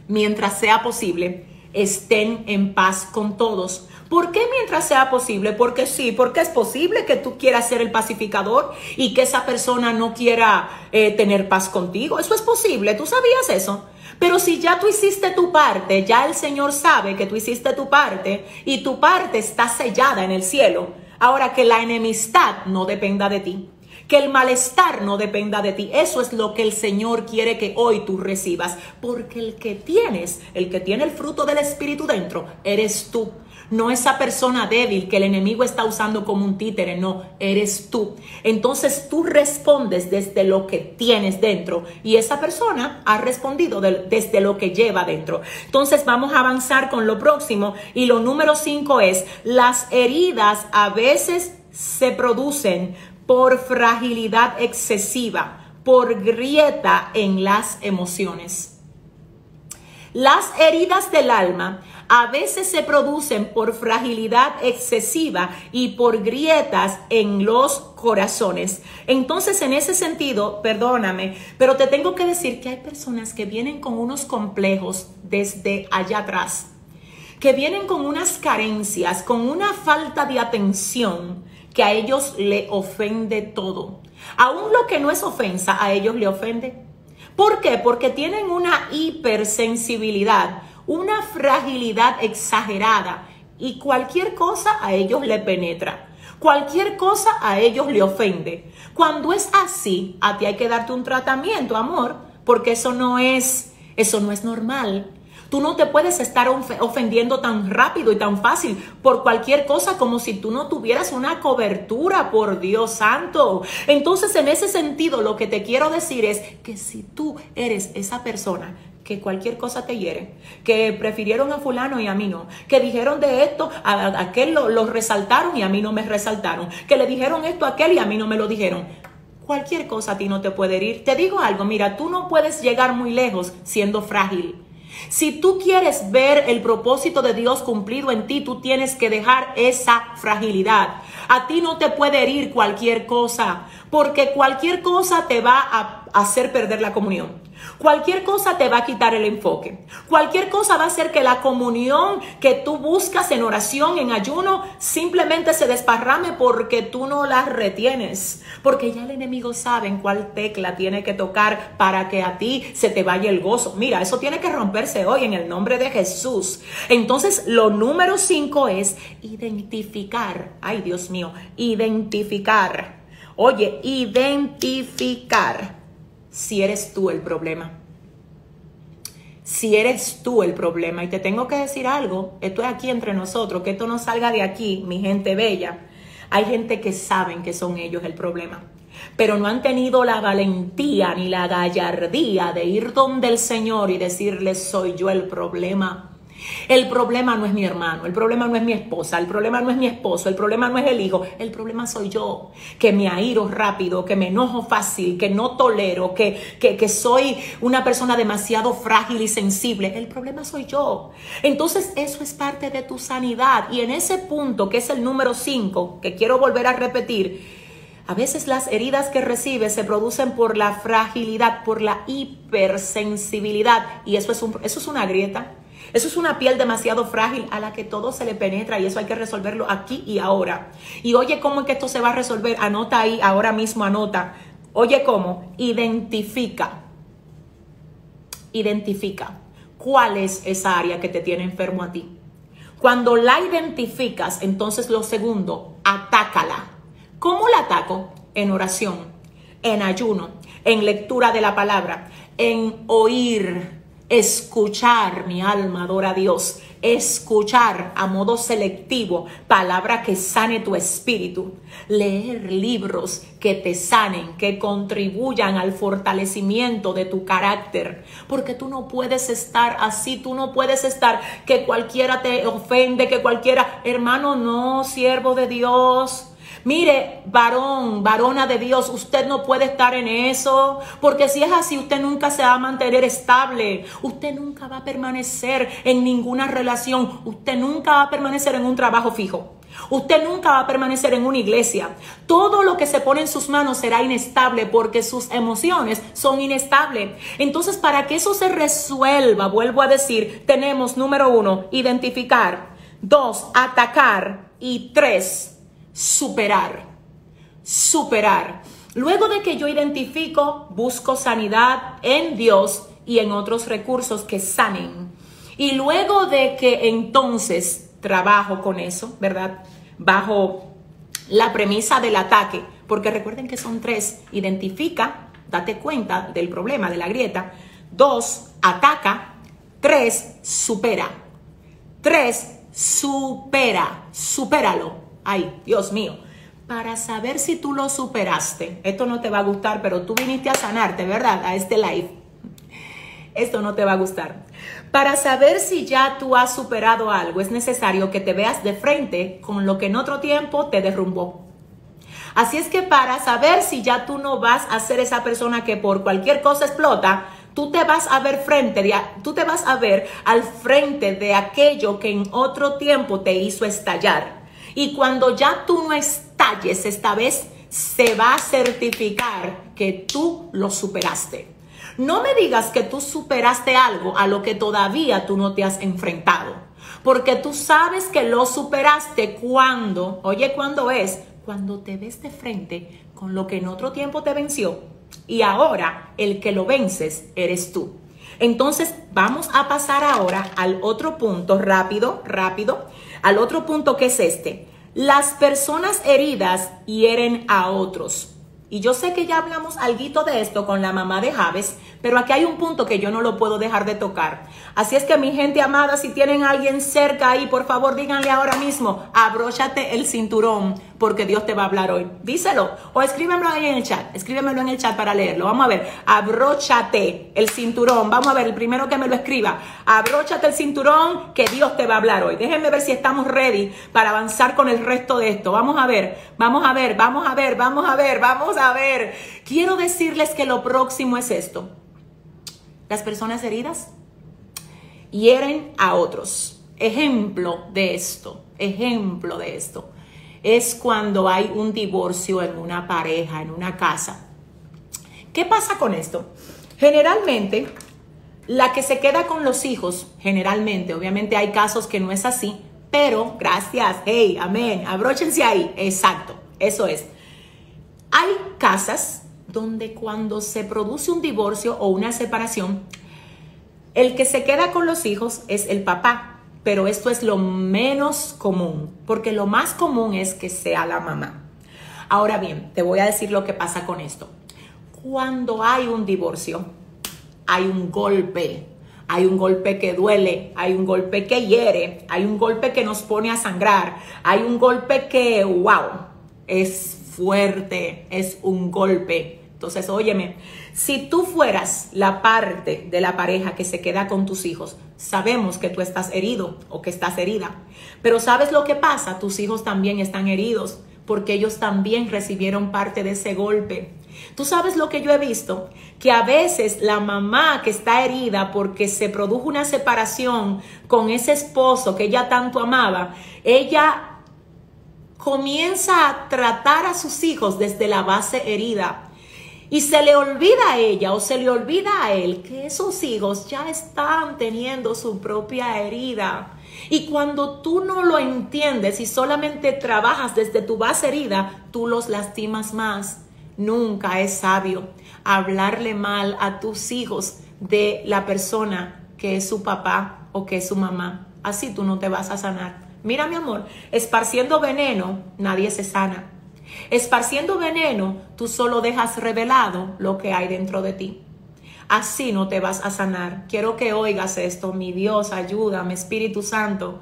mientras sea posible, estén en paz con todos. ¿Por qué mientras sea posible? Porque sí, porque es posible que tú quieras ser el pacificador y que esa persona no quiera eh, tener paz contigo. Eso es posible, ¿tú sabías eso? Pero si ya tú hiciste tu parte, ya el Señor sabe que tú hiciste tu parte y tu parte está sellada en el cielo. Ahora que la enemistad no dependa de ti que el malestar no dependa de ti. Eso es lo que el Señor quiere que hoy tú recibas, porque el que tienes, el que tiene el fruto del Espíritu dentro, eres tú. No esa persona débil que el enemigo está usando como un títere, no, eres tú. Entonces tú respondes desde lo que tienes dentro y esa persona ha respondido desde lo que lleva dentro. Entonces vamos a avanzar con lo próximo y lo número cinco es, las heridas a veces se producen por fragilidad excesiva, por grieta en las emociones. Las heridas del alma a veces se producen por fragilidad excesiva y por grietas en los corazones. Entonces, en ese sentido, perdóname, pero te tengo que decir que hay personas que vienen con unos complejos desde allá atrás, que vienen con unas carencias, con una falta de atención que a ellos le ofende todo. Aún lo que no es ofensa, a ellos le ofende. ¿Por qué? Porque tienen una hipersensibilidad una fragilidad exagerada y cualquier cosa a ellos le penetra. Cualquier cosa a ellos le ofende. Cuando es así, a ti hay que darte un tratamiento, amor, porque eso no es, eso no es normal. Tú no te puedes estar ofendiendo tan rápido y tan fácil por cualquier cosa como si tú no tuvieras una cobertura, por Dios santo. Entonces, en ese sentido, lo que te quiero decir es que si tú eres esa persona que cualquier cosa te hiere, que prefirieron a fulano y a mí no, que dijeron de esto, a, aquel lo, resaltaron y a mí no me resaltaron, que le dijeron esto a aquel y a mí no me lo dijeron. Cualquier cosa a ti no te puede herir. Te digo algo, mira, tú no puedes llegar muy lejos siendo frágil. Si tú quieres ver el propósito de Dios cumplido en ti, tú tienes que dejar esa fragilidad. A ti no te puede herir cualquier cosa, porque cualquier cosa te va a hacer perder la comunión. Cualquier cosa te va a quitar el enfoque. Cualquier cosa va a hacer que la comunión que tú buscas en oración, en ayuno, simplemente se desparrame porque tú no la retienes. Porque ya el enemigo sabe en cuál tecla tiene que tocar para que a ti se te vaya el gozo. Mira, eso tiene que romperse hoy en el nombre de Jesús. Entonces, lo número cinco es identificar. Ay, Dios mío, identificar. Oye, identificar si eres tú el problema. Si eres tú el problema. Y te tengo que decir algo, esto es aquí entre nosotros, que esto no salga de aquí, mi gente bella. Hay gente que saben que son ellos el problema, pero no han tenido la valentía ni la gallardía de ir donde el Señor y decirle, soy yo el problema. El problema no es mi hermano, el problema no es mi esposa, el problema no es mi esposo, el problema no es el hijo, el problema soy yo, que me airo rápido, que me enojo fácil, que no tolero, que, que, soy una persona demasiado frágil y sensible. El problema soy yo. Entonces eso es parte de tu sanidad. Y en ese punto, que es el número 5, que quiero volver a repetir, a veces las heridas que recibes se producen por la fragilidad, por la hipersensibilidad. Y eso es, un, eso es una grieta. Eso es una piel demasiado frágil a la que todo se le penetra y eso hay que resolverlo aquí y ahora. Y oye cómo es que esto se va a resolver. Anota ahí, ahora mismo anota. Oye cómo, identifica. Identifica cuál es esa área que te tiene enfermo a ti. Cuando la identificas, entonces lo segundo, atácala. ¿Cómo la ataco? En oración, en ayuno, en lectura de la palabra, en oír Escuchar, mi alma adora a Dios. Escuchar a modo selectivo palabra que sane tu espíritu. Leer libros que te sanen, que contribuyan al fortalecimiento de tu carácter. Porque tú no puedes estar así, tú no puedes estar que cualquiera te ofende, que cualquiera, hermano, no, siervo de Dios. Mire, varón, varona de Dios, usted no puede estar en eso, porque si es así, usted nunca se va a mantener estable, usted nunca va a permanecer en ninguna relación, usted nunca va a permanecer en un trabajo fijo. Usted nunca va a permanecer en una iglesia. Todo lo que se pone en sus manos será inestable porque sus emociones son inestables. Entonces, para que eso se resuelva, vuelvo a decir, tenemos número uno, identificar. Dos, atacar. Y tres, superar, superar. Luego de que yo identifico, busco sanidad en Dios y en otros recursos que sanen. Y luego de que entonces trabajo con eso, ¿verdad? Bajo la premisa del ataque, porque recuerden que son tres, identifica, date cuenta del problema, de la grieta, dos, ataca, tres, supera, tres, supera, supéralo, ay, Dios mío, para saber si tú lo superaste, esto no te va a gustar, pero tú viniste a sanarte, ¿verdad? A este live, esto no te va a gustar. Para saber si ya tú has superado algo, es necesario que te veas de frente con lo que en otro tiempo te derrumbó. Así es que para saber si ya tú no vas a ser esa persona que por cualquier cosa explota, tú te vas a ver frente, tú te vas a ver al frente de aquello que en otro tiempo te hizo estallar. Y cuando ya tú no estalles esta vez, se va a certificar que tú lo superaste. No me digas que tú superaste algo a lo que todavía tú no te has enfrentado. Porque tú sabes que lo superaste cuando, oye, ¿cuándo es? Cuando te ves de frente con lo que en otro tiempo te venció y ahora el que lo vences eres tú. Entonces vamos a pasar ahora al otro punto, rápido, rápido, al otro punto que es este. Las personas heridas hieren a otros. Y yo sé que ya hablamos algo de esto con la mamá de Javes, pero aquí hay un punto que yo no lo puedo dejar de tocar. Así es que mi gente amada, si tienen a alguien cerca ahí, por favor díganle ahora mismo, abróchate el cinturón, porque Dios te va a hablar hoy. Díselo o escríbemelo ahí en el chat, escríbemelo en el chat para leerlo. Vamos a ver, abróchate el cinturón. Vamos a ver, el primero que me lo escriba, abróchate el cinturón, que Dios te va a hablar hoy. Déjenme ver si estamos ready para avanzar con el resto de esto. Vamos a ver, vamos a ver, vamos a ver, vamos a ver, vamos a ver. Quiero decirles que lo próximo es esto. Las personas heridas hieren a otros. Ejemplo de esto, ejemplo de esto, es cuando hay un divorcio en una pareja, en una casa. ¿Qué pasa con esto? Generalmente, la que se queda con los hijos, generalmente, obviamente hay casos que no es así, pero gracias, hey, amén, abróchense ahí, exacto, eso es. Hay casas donde cuando se produce un divorcio o una separación, el que se queda con los hijos es el papá, pero esto es lo menos común, porque lo más común es que sea la mamá. Ahora bien, te voy a decir lo que pasa con esto. Cuando hay un divorcio, hay un golpe, hay un golpe que duele, hay un golpe que hiere, hay un golpe que nos pone a sangrar, hay un golpe que, wow, es fuerte, es un golpe. Entonces, óyeme, si tú fueras la parte de la pareja que se queda con tus hijos, sabemos que tú estás herido o que estás herida. Pero ¿sabes lo que pasa? Tus hijos también están heridos porque ellos también recibieron parte de ese golpe. Tú sabes lo que yo he visto, que a veces la mamá que está herida porque se produjo una separación con ese esposo que ella tanto amaba, ella comienza a tratar a sus hijos desde la base herida y se le olvida a ella o se le olvida a él que esos hijos ya están teniendo su propia herida. Y cuando tú no lo entiendes y solamente trabajas desde tu base herida, tú los lastimas más. Nunca es sabio hablarle mal a tus hijos de la persona que es su papá o que es su mamá. Así tú no te vas a sanar. Mira mi amor, esparciendo veneno, nadie se sana. Esparciendo veneno, tú solo dejas revelado lo que hay dentro de ti. Así no te vas a sanar. Quiero que oigas esto, mi Dios, ayúdame, Espíritu Santo.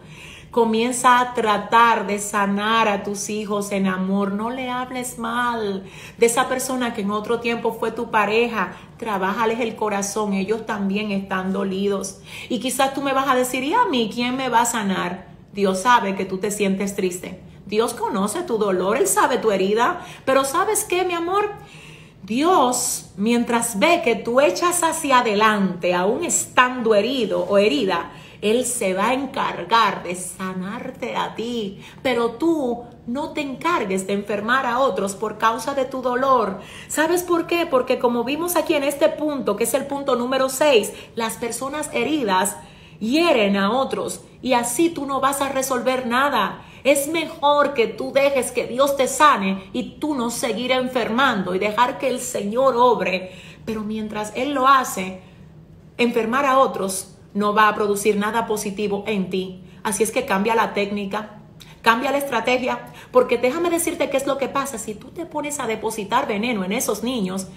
Comienza a tratar de sanar a tus hijos en amor. No le hables mal de esa persona que en otro tiempo fue tu pareja. Trabájales el corazón. Ellos también están dolidos. Y quizás tú me vas a decir, ¿y a mí quién me va a sanar? Dios sabe que tú te sientes triste. Dios conoce tu dolor, Él sabe tu herida, pero ¿sabes qué, mi amor? Dios, mientras ve que tú echas hacia adelante, aún estando herido o herida, Él se va a encargar de sanarte a ti, pero tú no te encargues de enfermar a otros por causa de tu dolor. ¿Sabes por qué? Porque como vimos aquí en este punto, que es el punto número 6, las personas heridas hieren a otros y así tú no vas a resolver nada. Es mejor que tú dejes que Dios te sane y tú no seguir enfermando y dejar que el Señor obre. Pero mientras Él lo hace, enfermar a otros no va a producir nada positivo en ti. Así es que cambia la técnica, cambia la estrategia, porque déjame decirte qué es lo que pasa. Si tú te pones a depositar veneno en esos niños,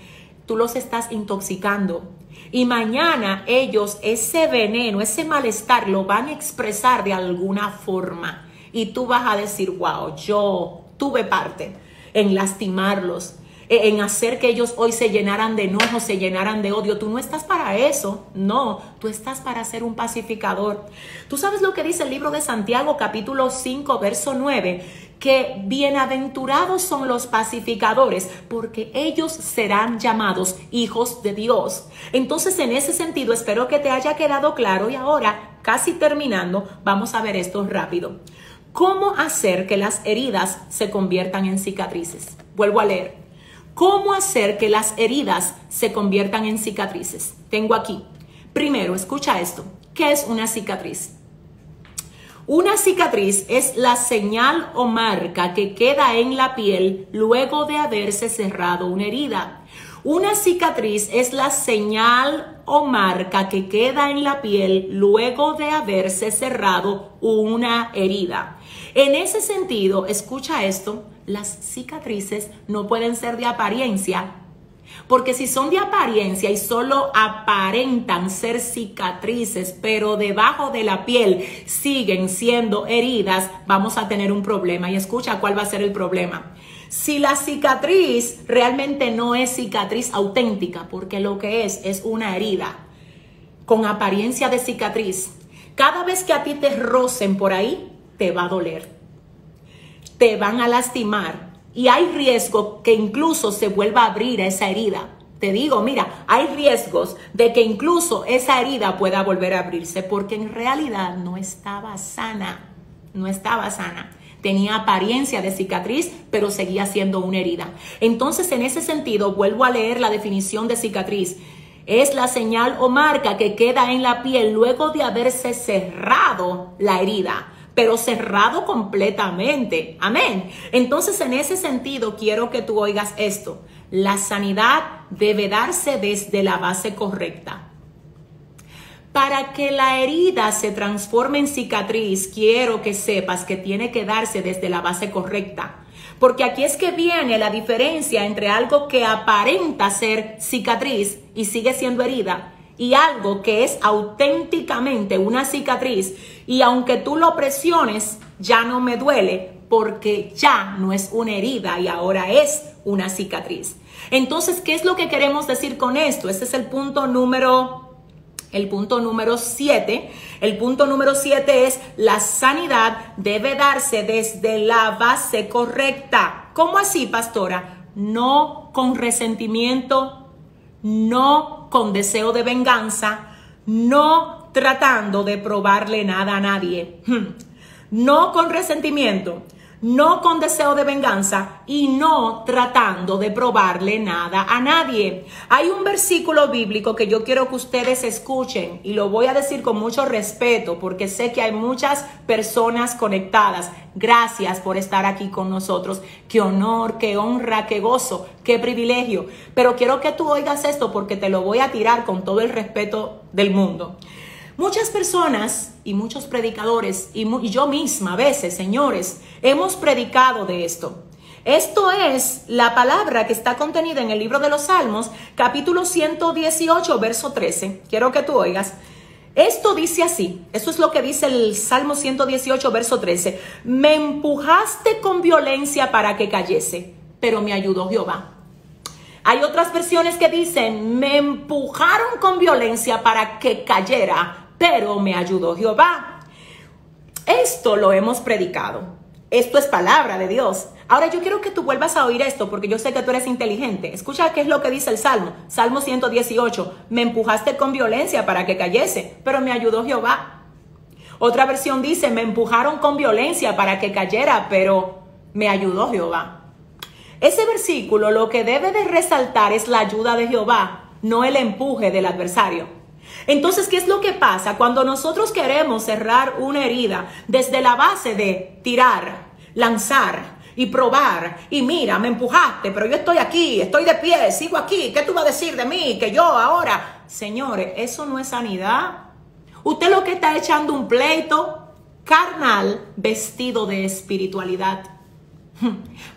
tú los estás intoxicando. Y mañana ellos ese veneno, ese malestar lo van a expresar de alguna forma. Y tú vas a decir, wow, yo tuve parte en lastimarlos, e, en hacer que ellos hoy se llenaran de enojo, se llenaran de odio. Tú no estás para eso, no, tú estás para ser un pacificador. Tú sabes lo que dice el libro de Santiago capítulo 5, verso 9, que bienaventurados son los pacificadores, porque ellos serán llamados hijos de Dios. Entonces, en ese sentido, espero que te haya quedado claro y ahora, casi terminando, vamos a ver esto rápido. ¿Cómo hacer que las heridas se conviertan en cicatrices? Vuelvo a leer. ¿Cómo hacer que las heridas se conviertan en cicatrices? Tengo aquí. Primero, escucha esto. ¿Qué es una cicatriz? Una cicatriz es la señal o marca que queda en la piel luego de haberse cerrado una herida. Una cicatriz es la señal o marca que queda en la piel luego de haberse cerrado una herida. En ese sentido, escucha esto, las cicatrices no pueden ser de apariencia porque si son de apariencia y solo aparentan ser cicatrices, pero debajo de la piel siguen siendo heridas, vamos a tener un problema. Y escucha cuál va a ser el problema. Si la cicatriz realmente no es cicatriz auténtica, porque lo que es es una herida con apariencia de cicatriz, cada vez que a ti te rocen por ahí, te va a doler. Te van a lastimar y hay riesgo que incluso se vuelva a abrir esa herida. Te digo, mira, hay riesgos de que incluso esa herida pueda volver a abrirse porque en realidad no estaba sana, no estaba sana. Tenía apariencia de cicatriz, pero seguía siendo una herida. Entonces, en ese sentido, vuelvo a leer la definición de cicatriz. Es la señal o marca que queda en la piel luego de haberse cerrado la herida pero cerrado completamente. Amén. Entonces, en ese sentido, quiero que tú oigas esto. La sanidad debe darse desde la base correcta. Para que la herida se transforme en cicatriz, quiero que sepas que tiene que darse desde la base correcta. Porque aquí es que viene la diferencia entre algo que aparenta ser cicatriz y sigue siendo herida y algo que es auténticamente una cicatriz y aunque tú lo presiones, ya no me duele porque ya no es una herida y ahora es una cicatriz. Entonces, ¿qué es lo que queremos decir con esto? Ese es el punto número el punto número 7. El punto número 7 es la sanidad debe darse desde la base correcta. ¿Cómo así, pastora? No con resentimiento, no con deseo de venganza, no tratando de probarle nada a nadie, hmm. no con resentimiento, no con deseo de venganza y no tratando de probarle nada a nadie. Hay un versículo bíblico que yo quiero que ustedes escuchen y lo voy a decir con mucho respeto porque sé que hay muchas personas conectadas. Gracias por estar aquí con nosotros. Qué honor, qué honra, qué gozo, qué privilegio. Pero quiero que tú oigas esto porque te lo voy a tirar con todo el respeto del mundo. Muchas personas y muchos predicadores y, yo misma a veces, señores, hemos predicado de esto. Esto es la palabra que está contenida en el libro de los Salmos, capítulo 118, verso 13. Quiero que tú oigas. Esto dice así, esto es lo que dice el Salmo 118, verso 13. Me empujaste con violencia para que cayese, pero me ayudó Jehová. Hay otras versiones que dicen, me empujaron con violencia para que cayera, pero me ayudó Jehová. Esto lo hemos predicado. Esto es palabra de Dios. Ahora yo quiero que tú vuelvas a oír esto porque yo sé que tú eres inteligente. Escucha qué es lo que dice el Salmo. Salmo 118. Me empujaste con violencia para que cayese, pero me ayudó Jehová. Otra versión dice, me empujaron con violencia para que cayera, pero me ayudó Jehová. Ese versículo lo que debe de resaltar es la ayuda de Jehová, no el empuje del adversario. Entonces, ¿qué es lo que pasa cuando nosotros queremos cerrar una herida desde la base de tirar, lanzar y probar? Y mira, me empujaste, pero yo estoy aquí, estoy de pie, sigo aquí. ¿Qué tú vas a decir de mí? Que yo ahora Señores, eso no es sanidad. Usted lo que está echando un pleito carnal vestido de espiritualidad.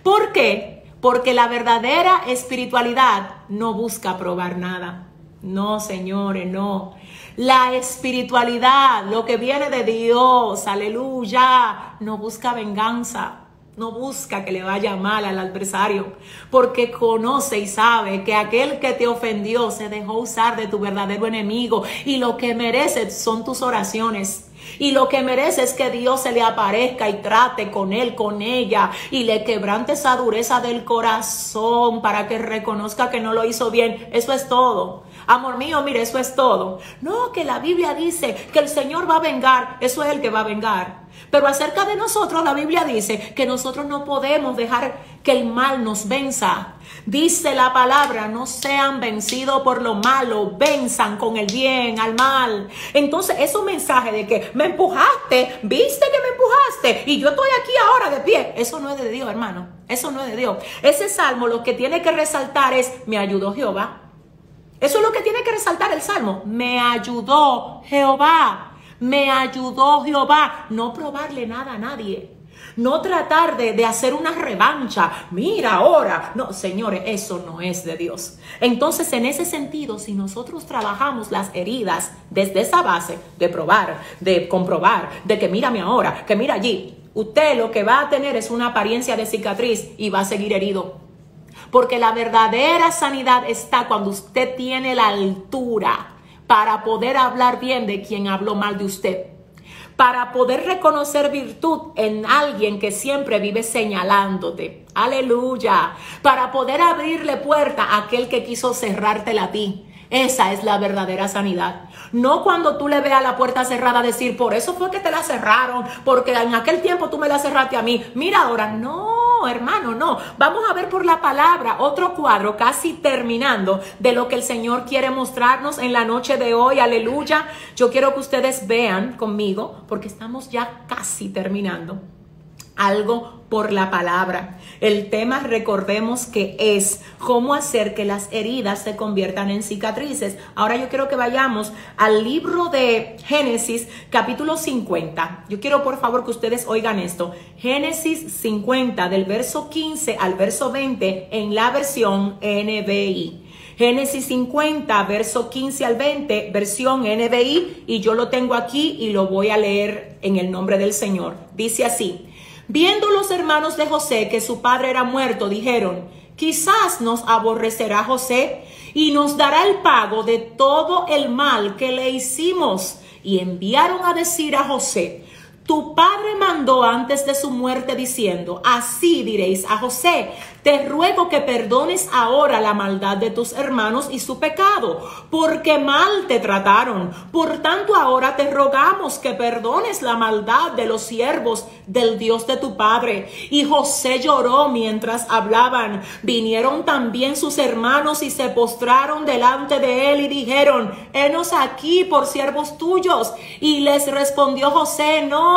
¿Por qué? Porque la verdadera espiritualidad no busca probar nada. No, señores, no. La espiritualidad, lo que viene de Dios, aleluya, no busca venganza. No busca que le vaya mal al adversario, porque conoce y sabe que aquel que te ofendió se dejó usar de tu verdadero enemigo y lo que merece son tus oraciones. Y lo que merece es que Dios se le aparezca y trate con él, con ella, y le quebrante esa dureza del corazón para que reconozca que no lo hizo bien. Eso es todo. Amor mío, mire, eso es todo. No, que la Biblia dice que el Señor va a vengar. Eso es el que va a vengar. Pero acerca de nosotros, la Biblia dice que nosotros no podemos dejar que el mal nos venza. Dice la palabra, no sean vencidos por lo malo, venzan con el bien al mal. Entonces, esos mensajes de que me empujaste, viste que me empujaste y yo estoy aquí ahora de pie, eso no es de Dios, hermano. Eso no es de Dios. Ese salmo lo que tiene que resaltar es, me ayudó Jehová. Eso es lo que tiene que resaltar el salmo. Me ayudó Jehová. Me ayudó Jehová. No probarle nada a nadie. No tratar de, de, hacer una revancha. Mira ahora. No, señores, eso no es de Dios. Entonces, en ese sentido, si nosotros trabajamos las heridas desde esa base de probar, de comprobar, de que mírame ahora, que mira allí, usted lo que va a tener es una apariencia de cicatriz y va a seguir herido. Porque la verdadera sanidad está cuando usted tiene la altura para poder hablar bien de quien habló mal de usted para poder reconocer virtud en alguien que siempre vive señalándote. Aleluya. Para poder abrirle puerta a aquel que quiso cerrártela a ti. Esa es la verdadera sanidad. No cuando tú le veas la puerta cerrada decir, por eso fue que te la cerraron, porque en aquel tiempo tú me la cerraste a mí. Mira ahora, no, hermano, no. Vamos a ver por la palabra otro cuadro casi terminando de lo que el Señor quiere mostrarnos en la noche de hoy. Aleluya. Yo quiero que ustedes vean conmigo, porque estamos ya casi terminando algo por la palabra. El tema, recordemos que es cómo hacer que las heridas se conviertan en cicatrices. Ahora yo quiero que vayamos al libro de Génesis, capítulo 50. Yo quiero por favor que ustedes oigan esto. Génesis 50, del verso 15 al verso 20 en la versión NBI. Génesis 50, verso 15 al 20, versión NBI, y yo lo tengo aquí y lo voy a leer en el nombre del Señor. Dice así. Viendo los hermanos de José que su padre era muerto, dijeron, quizás nos aborrecerá José y nos dará el pago de todo el mal que le hicimos. Y enviaron a decir a José, tu padre mandó antes de su muerte diciendo, así diréis a José, te ruego que perdones ahora la maldad de tus hermanos y su pecado, porque mal te trataron. Por tanto, ahora te rogamos que perdones la maldad de los siervos del Dios de tu padre. Y José lloró mientras hablaban. Vinieron también sus hermanos y se postraron delante de él y dijeron, henos aquí por siervos tuyos. Y les respondió José, no,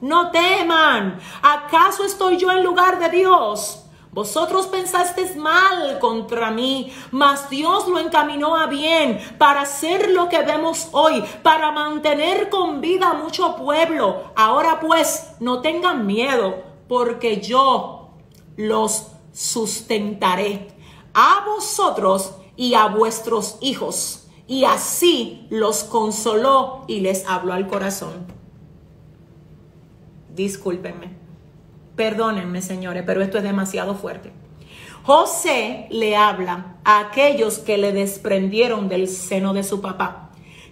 no teman. ¿Acaso estoy yo en lugar de Dios? Vosotros pensasteis mal contra mí, mas Dios lo encaminó a bien para hacer lo que vemos hoy, para mantener con vida a mucho pueblo. Ahora pues, no tengan miedo, porque yo los sustentaré a vosotros y a vuestros hijos. Y así los consoló y les habló al corazón. Discúlpenme. Perdónenme, señores, pero esto es demasiado fuerte. José le habla a aquellos que le desprendieron del seno de su papá,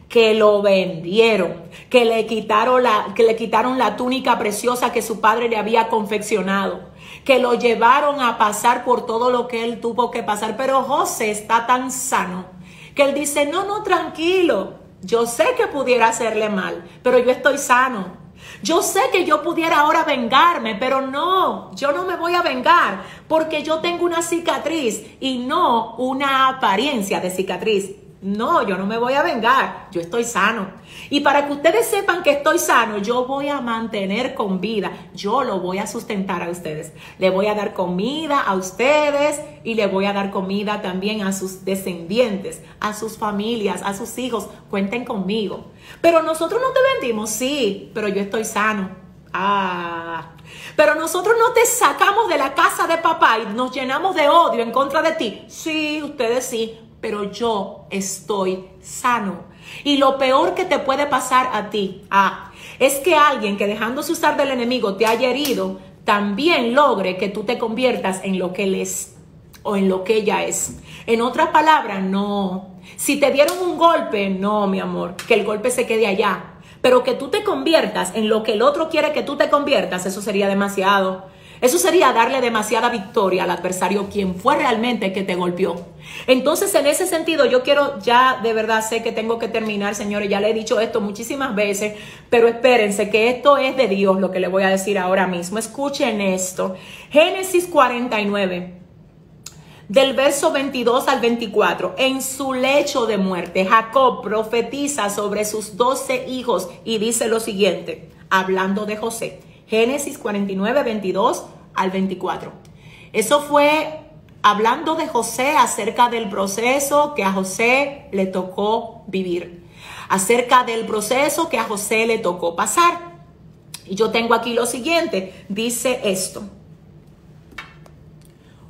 que lo vendieron, que le quitaron la, que le quitaron la túnica preciosa que su padre le había confeccionado, que lo llevaron a pasar por todo lo que él tuvo que pasar. Pero José está tan sano que él dice, no, no, tranquilo, yo sé que pudiera hacerle mal, pero yo estoy sano. Yo sé que yo pudiera ahora vengarme, pero no, yo no me voy a vengar porque yo tengo una cicatriz y no una apariencia de cicatriz. No, yo no me voy a vengar, yo estoy sano. Y para que ustedes sepan que estoy sano, yo voy a mantener con vida, yo lo voy a sustentar a ustedes. Le voy a dar comida a ustedes y le voy a dar comida también a sus descendientes, a sus familias, a sus hijos. Cuenten conmigo. Pero nosotros no te vendimos, sí, pero yo estoy sano. Ah, pero nosotros no te sacamos de la casa de papá y nos llenamos de odio en contra de ti. Sí, ustedes sí, pero yo estoy sano. Y lo peor que te puede pasar a ti, ah, es que alguien que dejándose usar del enemigo te haya herido, también logre que tú te conviertas en lo que él es o en lo que ella es. En otras palabras, no. Si te dieron un golpe, no, mi amor, que el golpe se quede allá. Pero que tú te conviertas en lo que el otro quiere que tú te conviertas, eso sería demasiado. Eso sería darle demasiada victoria al adversario, quien fue realmente que te golpeó. Entonces, en ese sentido, yo quiero, ya de verdad sé que tengo que terminar, señores, ya le he dicho esto muchísimas veces, pero espérense que esto es de Dios lo que le voy a decir ahora mismo. Escuchen esto. Génesis 49 del verso 22 al 24, en su lecho de muerte, Jacob profetiza sobre sus doce hijos y dice lo siguiente, hablando de José. Génesis 49, 22 al 24. Eso fue hablando de José acerca del proceso que a José le tocó vivir, acerca del proceso que a José le tocó pasar. Y yo tengo aquí lo siguiente, dice esto.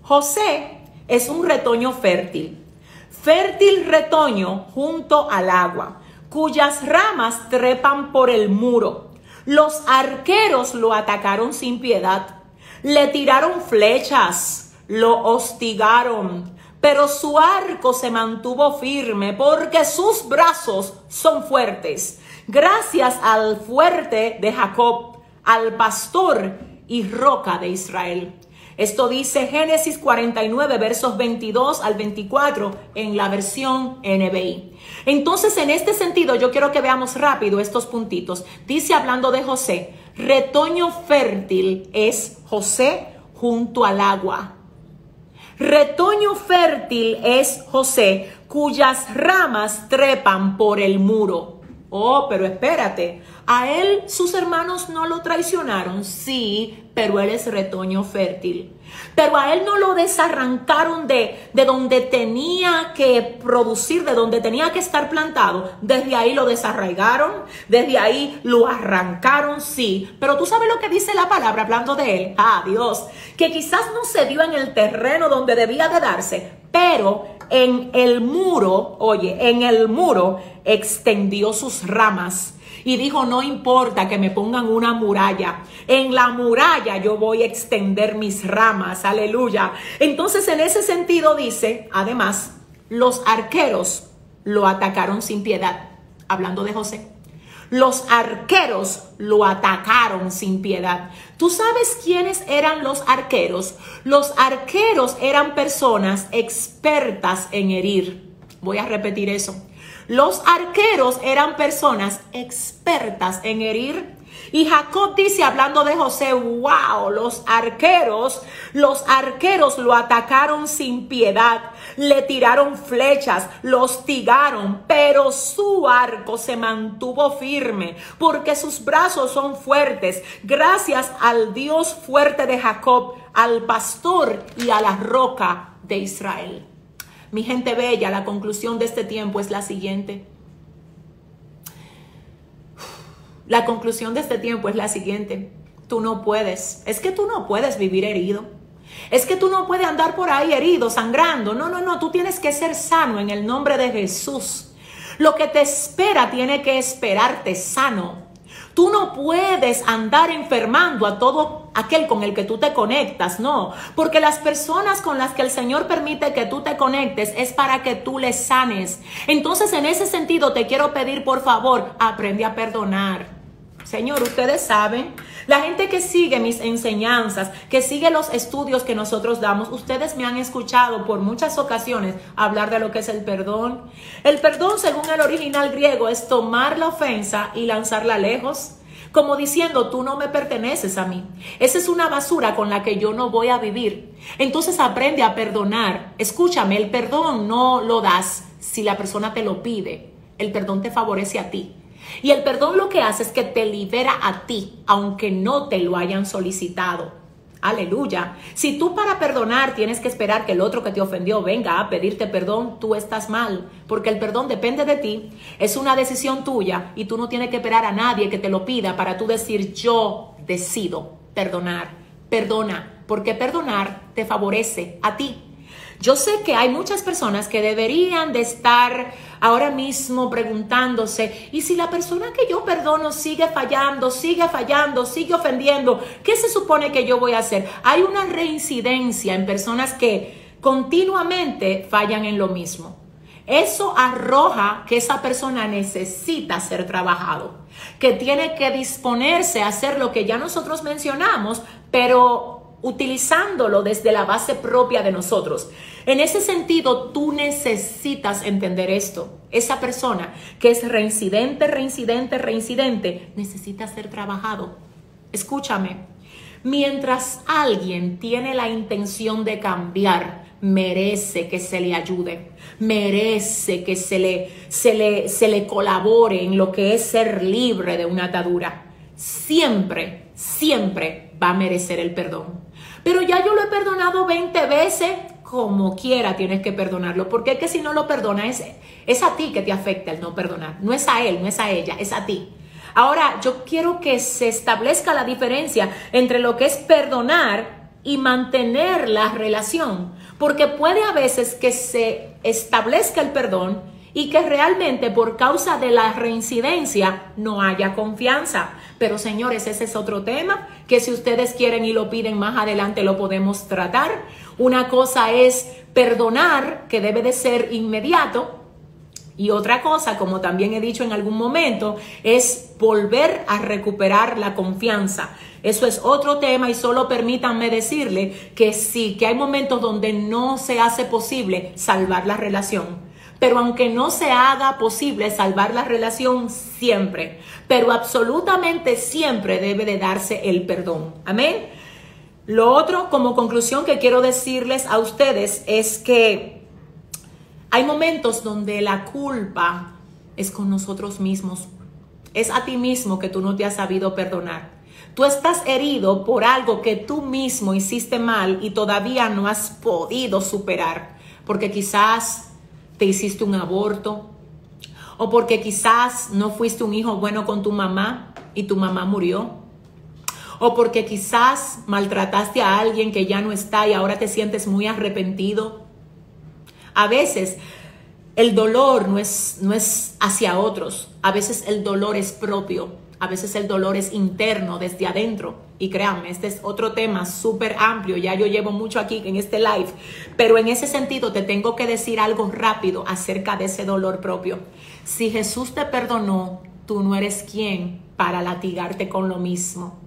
José es un retoño fértil, fértil retoño junto al agua, cuyas ramas trepan por el muro los arqueros lo atacaron sin piedad, le tiraron flechas, lo hostigaron, pero su arco se mantuvo firme porque sus brazos son fuertes. Gracias al fuerte de Jacob, al pastor y roca de Israel. Esto dice Génesis 49, versos 22 al 24 en la versión NBI. Entonces, en este sentido, yo quiero que veamos rápido estos puntitos. Dice hablando de José, retoño fértil es José junto al agua. Retoño fértil es José, cuyas ramas trepan por el muro. Oh, pero espérate, a él sus hermanos no lo traicionaron, sí, pero él es retoño fértil. Pero a él no lo desarrancaron de, de donde tenía que producir, de donde tenía que estar plantado. Desde ahí lo desarraigaron, desde ahí lo arrancaron, sí. Pero tú sabes lo que dice la palabra hablando de él. Ah, Dios, que quizás no se dio en el terreno donde debía de darse, pero en el muro, oye, en el muro extendió sus ramas y dijo, no importa que me pongan una muralla, en la muralla yo voy a extender mis ramas, aleluya. Entonces en ese sentido dice, además, los arqueros lo atacaron sin piedad, hablando de José. Los arqueros lo atacaron sin piedad. ¿Tú sabes quiénes eran los arqueros? Los arqueros eran personas expertas en herir. Voy a repetir eso. Los arqueros eran personas expertas en herir. Y Jacob dice, hablando de José, wow, los arqueros, los arqueros lo atacaron sin piedad, le tiraron flechas, lo hostigaron, pero su arco se mantuvo firme, porque sus brazos son fuertes, gracias al Dios fuerte de Jacob, al pastor y a la roca de Israel. Mi gente bella, la conclusión de este tiempo es la siguiente. La conclusión de este tiempo es la siguiente. Tú no puedes, es que tú no puedes vivir herido. Es que tú no puedes andar por ahí herido, sangrando. No, no, no, tú tienes que ser sano en el nombre de Jesús. Lo que te espera tiene que esperarte sano. Tú no puedes andar enfermando a todo aquel con el que tú te conectas, no, porque las personas con las que el Señor permite que tú te conectes es para que tú les sanes. Entonces, en ese sentido, te quiero pedir, por favor, aprende a perdonar. Señor, ustedes saben, la gente que sigue mis enseñanzas, que sigue los estudios que nosotros damos, ustedes me han escuchado por muchas ocasiones hablar de lo que es el perdón. El perdón, según el original griego, es tomar la ofensa y lanzarla lejos como diciendo, tú no me perteneces a mí. Esa es una basura con la que yo no voy a vivir. Entonces aprende a perdonar. Escúchame, el perdón no lo das, si la persona te lo pide, el perdón te favorece a ti. Y el perdón lo que hace es que te libera a ti, aunque no te lo hayan solicitado. Aleluya. Si tú para perdonar tienes que esperar que el otro que te ofendió venga a pedirte perdón, tú estás mal, porque el perdón depende de ti, es una decisión tuya y tú no tienes que esperar a nadie que te lo pida para tú decir yo decido perdonar. Perdona, porque perdonar te favorece a ti. Yo sé que hay muchas personas que deberían de estar ahora mismo preguntándose, ¿y si la persona que yo perdono sigue fallando, sigue fallando, sigue ofendiendo? ¿Qué se supone que yo voy a hacer? Hay una reincidencia en personas que continuamente fallan en lo mismo. Eso arroja que esa persona necesita ser trabajado, que tiene que disponerse a hacer lo que ya nosotros mencionamos, pero utilizándolo desde la base propia de nosotros. En ese sentido, tú necesitas entender esto. Esa persona que es reincidente, reincidente, reincidente, necesita ser trabajado. Escúchame, mientras alguien tiene la intención de cambiar, merece que se le ayude, merece que se le, se le, se le colabore en lo que es ser libre de una atadura. Siempre, siempre va a merecer el perdón. Pero ya yo lo he perdonado 20 veces, como quiera tienes que perdonarlo, porque es que si no lo perdona es, es a ti que te afecta el no perdonar, no es a él, no es a ella, es a ti. Ahora, yo quiero que se establezca la diferencia entre lo que es perdonar y mantener la relación, porque puede a veces que se establezca el perdón y que realmente por causa de la reincidencia no haya confianza. Pero señores, ese es otro tema que si ustedes quieren y lo piden más adelante lo podemos tratar. Una cosa es perdonar, que debe de ser inmediato, y otra cosa, como también he dicho en algún momento, es volver a recuperar la confianza. Eso es otro tema y solo permítanme decirle que sí, que hay momentos donde no se hace posible salvar la relación. Pero aunque no se haga posible salvar la relación siempre, pero absolutamente siempre debe de darse el perdón. Amén. Lo otro como conclusión que quiero decirles a ustedes es que hay momentos donde la culpa es con nosotros mismos. Es a ti mismo que tú no te has sabido perdonar. Tú estás herido por algo que tú mismo hiciste mal y todavía no has podido superar. Porque quizás te hiciste un aborto, o porque quizás no fuiste un hijo bueno con tu mamá y tu mamá murió, o porque quizás maltrataste a alguien que ya no está y ahora te sientes muy arrepentido. A veces el dolor no es, no es hacia otros, a veces el dolor es propio. A veces el dolor es interno, desde adentro. Y créanme, este es otro tema súper amplio. Ya yo llevo mucho aquí en este live. Pero en ese sentido te tengo que decir algo rápido acerca de ese dolor propio. Si Jesús te perdonó, tú no eres quien para latigarte con lo mismo.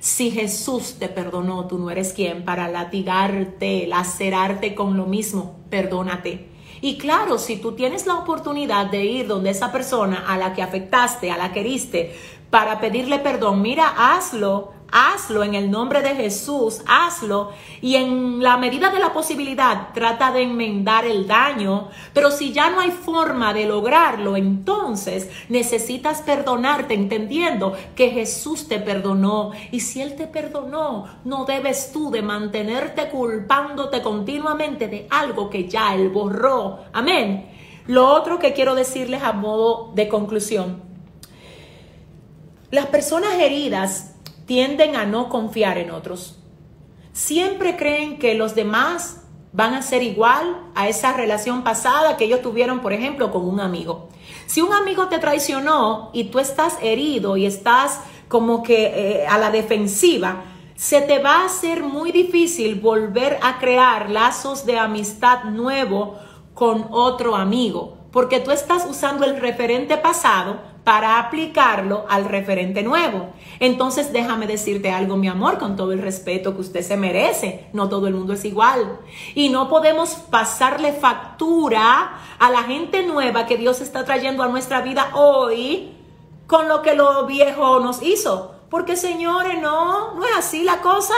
Si Jesús te perdonó, tú no eres quien para latigarte, lacerarte con lo mismo. Perdónate. Y claro, si tú tienes la oportunidad de ir donde esa persona a la que afectaste, a la que heriste, para pedirle perdón, mira, hazlo, hazlo en el nombre de Jesús, hazlo. Y en la medida de la posibilidad trata de enmendar el daño, pero si ya no hay forma de lograrlo, entonces necesitas perdonarte entendiendo que Jesús te perdonó. Y si Él te perdonó, no debes tú de mantenerte culpándote continuamente de algo que ya Él borró. Amén. Lo otro que quiero decirles a modo de conclusión las personas heridas tienden a no confiar en otros. Siempre creen que los demás van a ser igual a esa relación pasada que ellos tuvieron, por ejemplo, con un amigo. Si un amigo te traicionó y tú estás herido y estás como que eh, a la defensiva, se te va a hacer muy difícil volver a crear lazos de amistad nuevo con otro amigo, porque tú estás usando el referente pasado para aplicarlo al referente nuevo. Entonces déjame decirte algo, mi amor, con todo el respeto que usted se merece. No todo el mundo es igual. Y no podemos pasarle factura a la gente nueva que Dios está trayendo a nuestra vida hoy con lo que lo viejo nos hizo. Porque señores, no, no es así la cosa.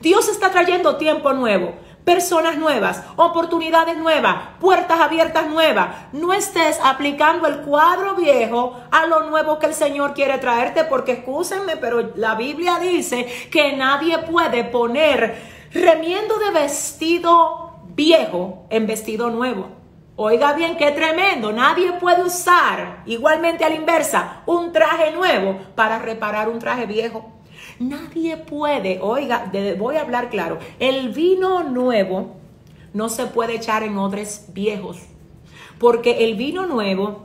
Dios está trayendo tiempo nuevo. Personas nuevas, oportunidades nuevas, puertas abiertas nuevas. No estés aplicando el cuadro viejo a lo nuevo que el Señor quiere traerte, porque escúsenme, pero la Biblia dice que nadie puede poner remiendo de vestido viejo en vestido nuevo. Oiga bien, qué tremendo. Nadie puede usar, igualmente a la inversa, un traje nuevo para reparar un traje viejo. Nadie puede, oiga, voy a hablar claro, el vino nuevo no se puede echar en odres viejos, porque el vino nuevo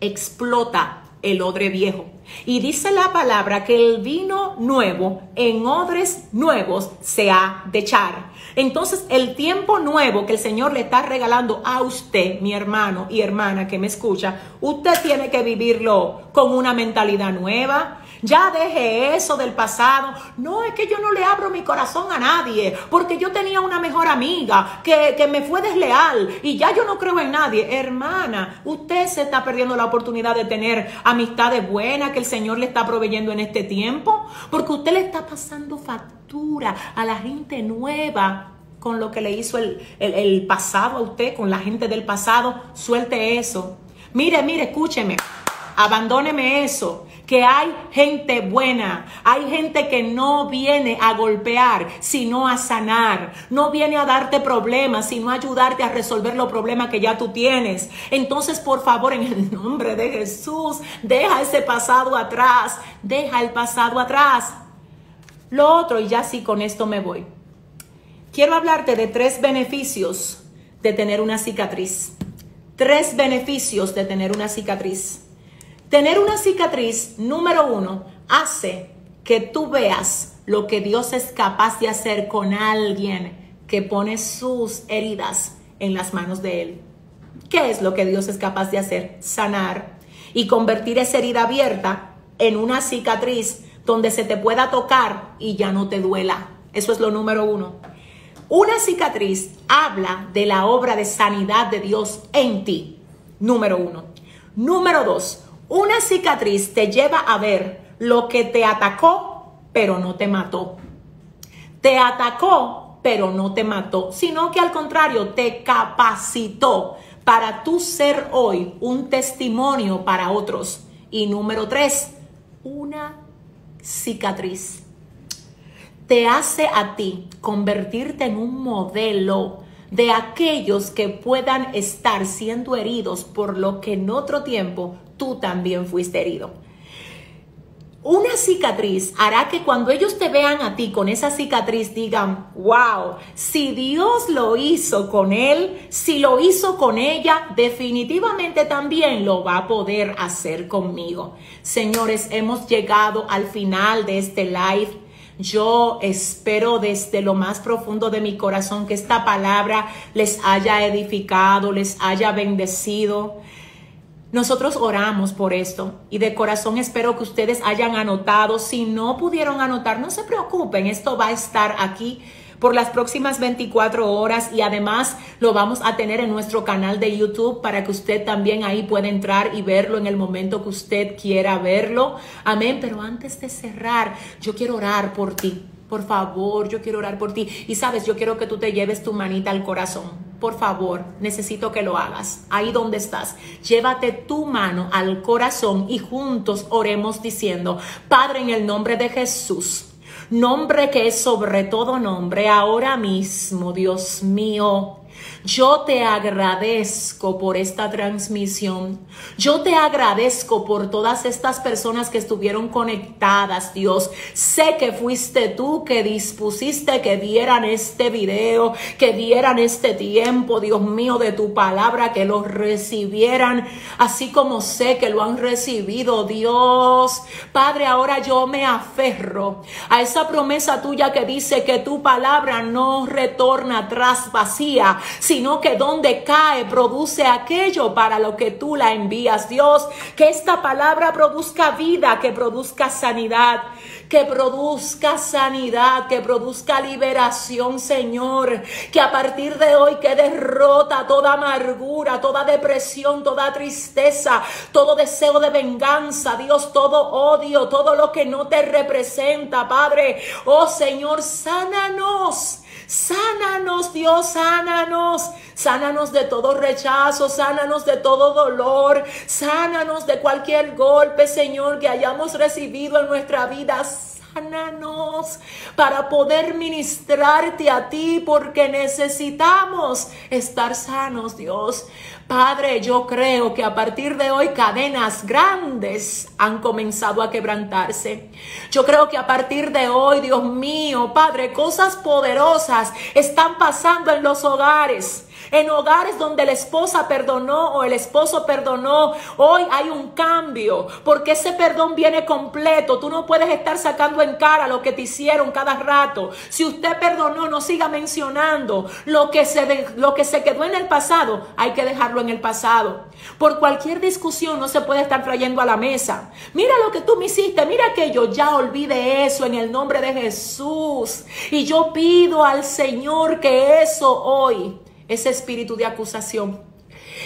explota el odre viejo. Y dice la palabra que el vino nuevo en odres nuevos se ha de echar. Entonces el tiempo nuevo que el Señor le está regalando a usted, mi hermano y hermana que me escucha, usted tiene que vivirlo con una mentalidad nueva, ya deje eso del pasado. No, es que yo no le abro mi corazón a nadie, porque yo tenía una mejor amiga que, que me fue desleal y ya yo no creo en nadie. Hermana, usted se está perdiendo la oportunidad de tener amistades buenas que el Señor le está proveyendo en este tiempo, porque usted le está pasando factura a la gente nueva con lo que le hizo el, el, el pasado a usted, con la gente del pasado. Suelte eso. Mire, mire, escúcheme. Abandóneme eso que hay gente buena, hay gente que no viene a golpear, sino a sanar, no viene a darte problemas, sino a ayudarte a resolver los problemas que ya tú tienes. Entonces, por favor, en el nombre de Jesús, deja ese pasado atrás, deja el pasado atrás. Lo otro, y ya sí con esto me voy. Quiero hablarte de tres beneficios de tener una cicatriz. Tres beneficios de tener una cicatriz. Tener una cicatriz, número uno, hace que tú veas lo que Dios es capaz de hacer con alguien que pone sus heridas en las manos de Él. ¿Qué es lo que Dios es capaz de hacer? Sanar y convertir esa herida abierta en una cicatriz donde se te pueda tocar y ya no te duela. Eso es lo número uno. Una cicatriz habla de la obra de sanidad de Dios en ti. Número uno. Número dos, una cicatriz te lleva a ver lo que te atacó, pero no te mató. Te atacó, pero no te mató, sino que al contrario, te capacitó para tú ser hoy un testimonio para otros. Y número tres, una cicatriz te hace a ti convertirte en un modelo de aquellos que puedan estar siendo heridos por lo que en otro tiempo tú también fuiste herido. Una cicatriz hará que cuando ellos te vean a ti con esa cicatriz digan, wow, si Dios lo hizo con él, si lo hizo con ella, definitivamente también lo va a poder hacer conmigo. Señores, hemos llegado al final de este live. Yo espero desde lo más profundo de mi corazón que esta palabra les haya edificado, les haya bendecido. Nosotros oramos por esto y de corazón espero que ustedes hayan anotado. Si no pudieron anotar, no se preocupen, esto va a estar aquí por las próximas 24 horas y además lo vamos a tener en nuestro canal de YouTube para que usted también ahí pueda entrar y verlo en el momento que usted quiera verlo. Amén, pero antes de cerrar, yo quiero orar por ti. Por favor, yo quiero orar por ti. Y sabes, yo quiero que tú te lleves tu manita al corazón por favor, necesito que lo hagas. Ahí donde estás, llévate tu mano al corazón y juntos oremos diciendo, Padre, en el nombre de Jesús, nombre que es sobre todo nombre, ahora mismo, Dios mío, yo te agradezco por esta transmisión. Yo te agradezco por todas estas personas que estuvieron conectadas, Dios. Sé que fuiste tú que dispusiste que vieran este video, que vieran este tiempo, Dios mío, de tu palabra, que lo recibieran, así como sé que lo han recibido, Dios. Padre, ahora yo me aferro a esa promesa tuya que dice que tu palabra no retorna atrás vacía, sino que donde cae produce aquello para lo que tú la envías. Dios, que esta palabra produzca vida, que produzca sanidad, que produzca sanidad, que produzca liberación, Señor. Que a partir de hoy que derrota toda amargura, toda depresión, toda tristeza, todo deseo de venganza, Dios, todo odio, todo lo que no te representa, Padre. Oh Señor, sánanos. Sánanos, Dios, sánanos. Sánanos de todo rechazo, sánanos de todo dolor, sánanos de cualquier golpe, Señor, que hayamos recibido en nuestra vida. Sánanos para poder ministrarte a ti porque necesitamos estar sanos, Dios. Padre, yo creo que a partir de hoy cadenas grandes han comenzado a quebrantarse. Yo creo que a partir de hoy, Dios mío, Padre, cosas poderosas están pasando en los hogares. En hogares donde la esposa perdonó o el esposo perdonó, hoy hay un cambio, porque ese perdón viene completo. Tú no puedes estar sacando en cara lo que te hicieron cada rato. Si usted perdonó, no siga mencionando lo que se, lo que se quedó en el pasado. Hay que dejarlo en el pasado. Por cualquier discusión no se puede estar trayendo a la mesa. Mira lo que tú me hiciste, mira que yo ya olvide eso en el nombre de Jesús. Y yo pido al Señor que eso hoy ese espíritu de acusación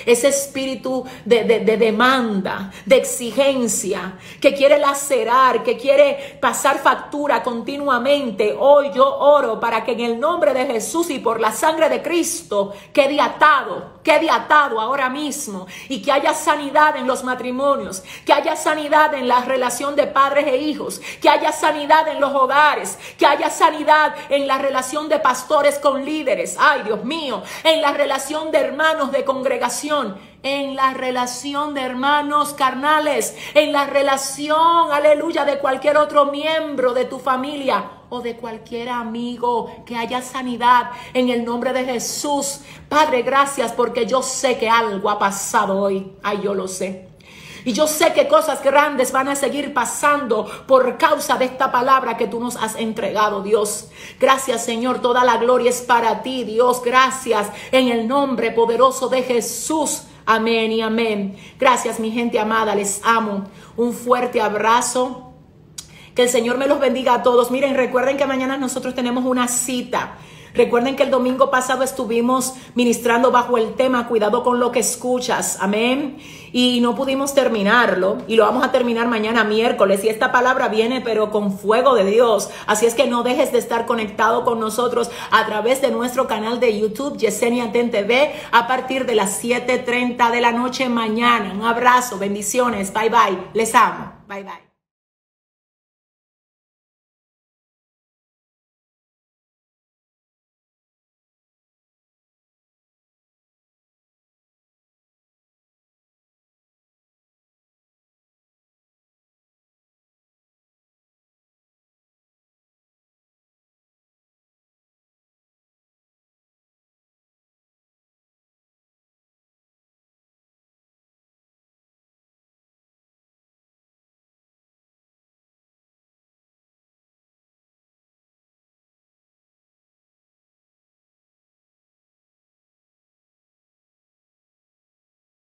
ese espíritu de, demanda, de exigencia, que quiere lacerar, que quiere pasar factura continuamente. Hoy yo oro para que en el nombre de Jesús y por la sangre de Cristo quede atado, quede atado ahora mismo y que haya sanidad en los matrimonios, que haya sanidad en la relación de padres e hijos, que haya sanidad en los hogares, que haya sanidad en la relación de pastores con líderes. Ay, Dios mío, en la relación de hermanos de congregación en la relación de hermanos carnales, en la relación, aleluya, de cualquier otro miembro de tu familia o de cualquier amigo, que haya sanidad en el nombre de Jesús. Padre, gracias porque yo sé que algo ha pasado hoy. Ay, yo lo sé. Y yo sé que cosas grandes van a seguir pasando por causa de esta palabra que tú nos has entregado, Dios. Gracias, Señor. Toda la gloria es para ti, Dios. Gracias en el nombre poderoso de Jesús. Amén y amén. Gracias, mi gente amada. Les amo. Un fuerte abrazo. Que el Señor me los bendiga a todos. Miren, recuerden que mañana nosotros tenemos una cita. Recuerden que el domingo pasado estuvimos ministrando bajo el tema Cuidado con lo que escuchas. Amén y no pudimos terminarlo y lo vamos a terminar mañana miércoles y esta palabra viene pero con fuego de Dios. Así es que no dejes de estar conectado con nosotros a través de nuestro canal de YouTube Yesenia Ten TV a partir de las 7:30 de la noche mañana. Un abrazo, bendiciones, bye bye, les amo, bye bye.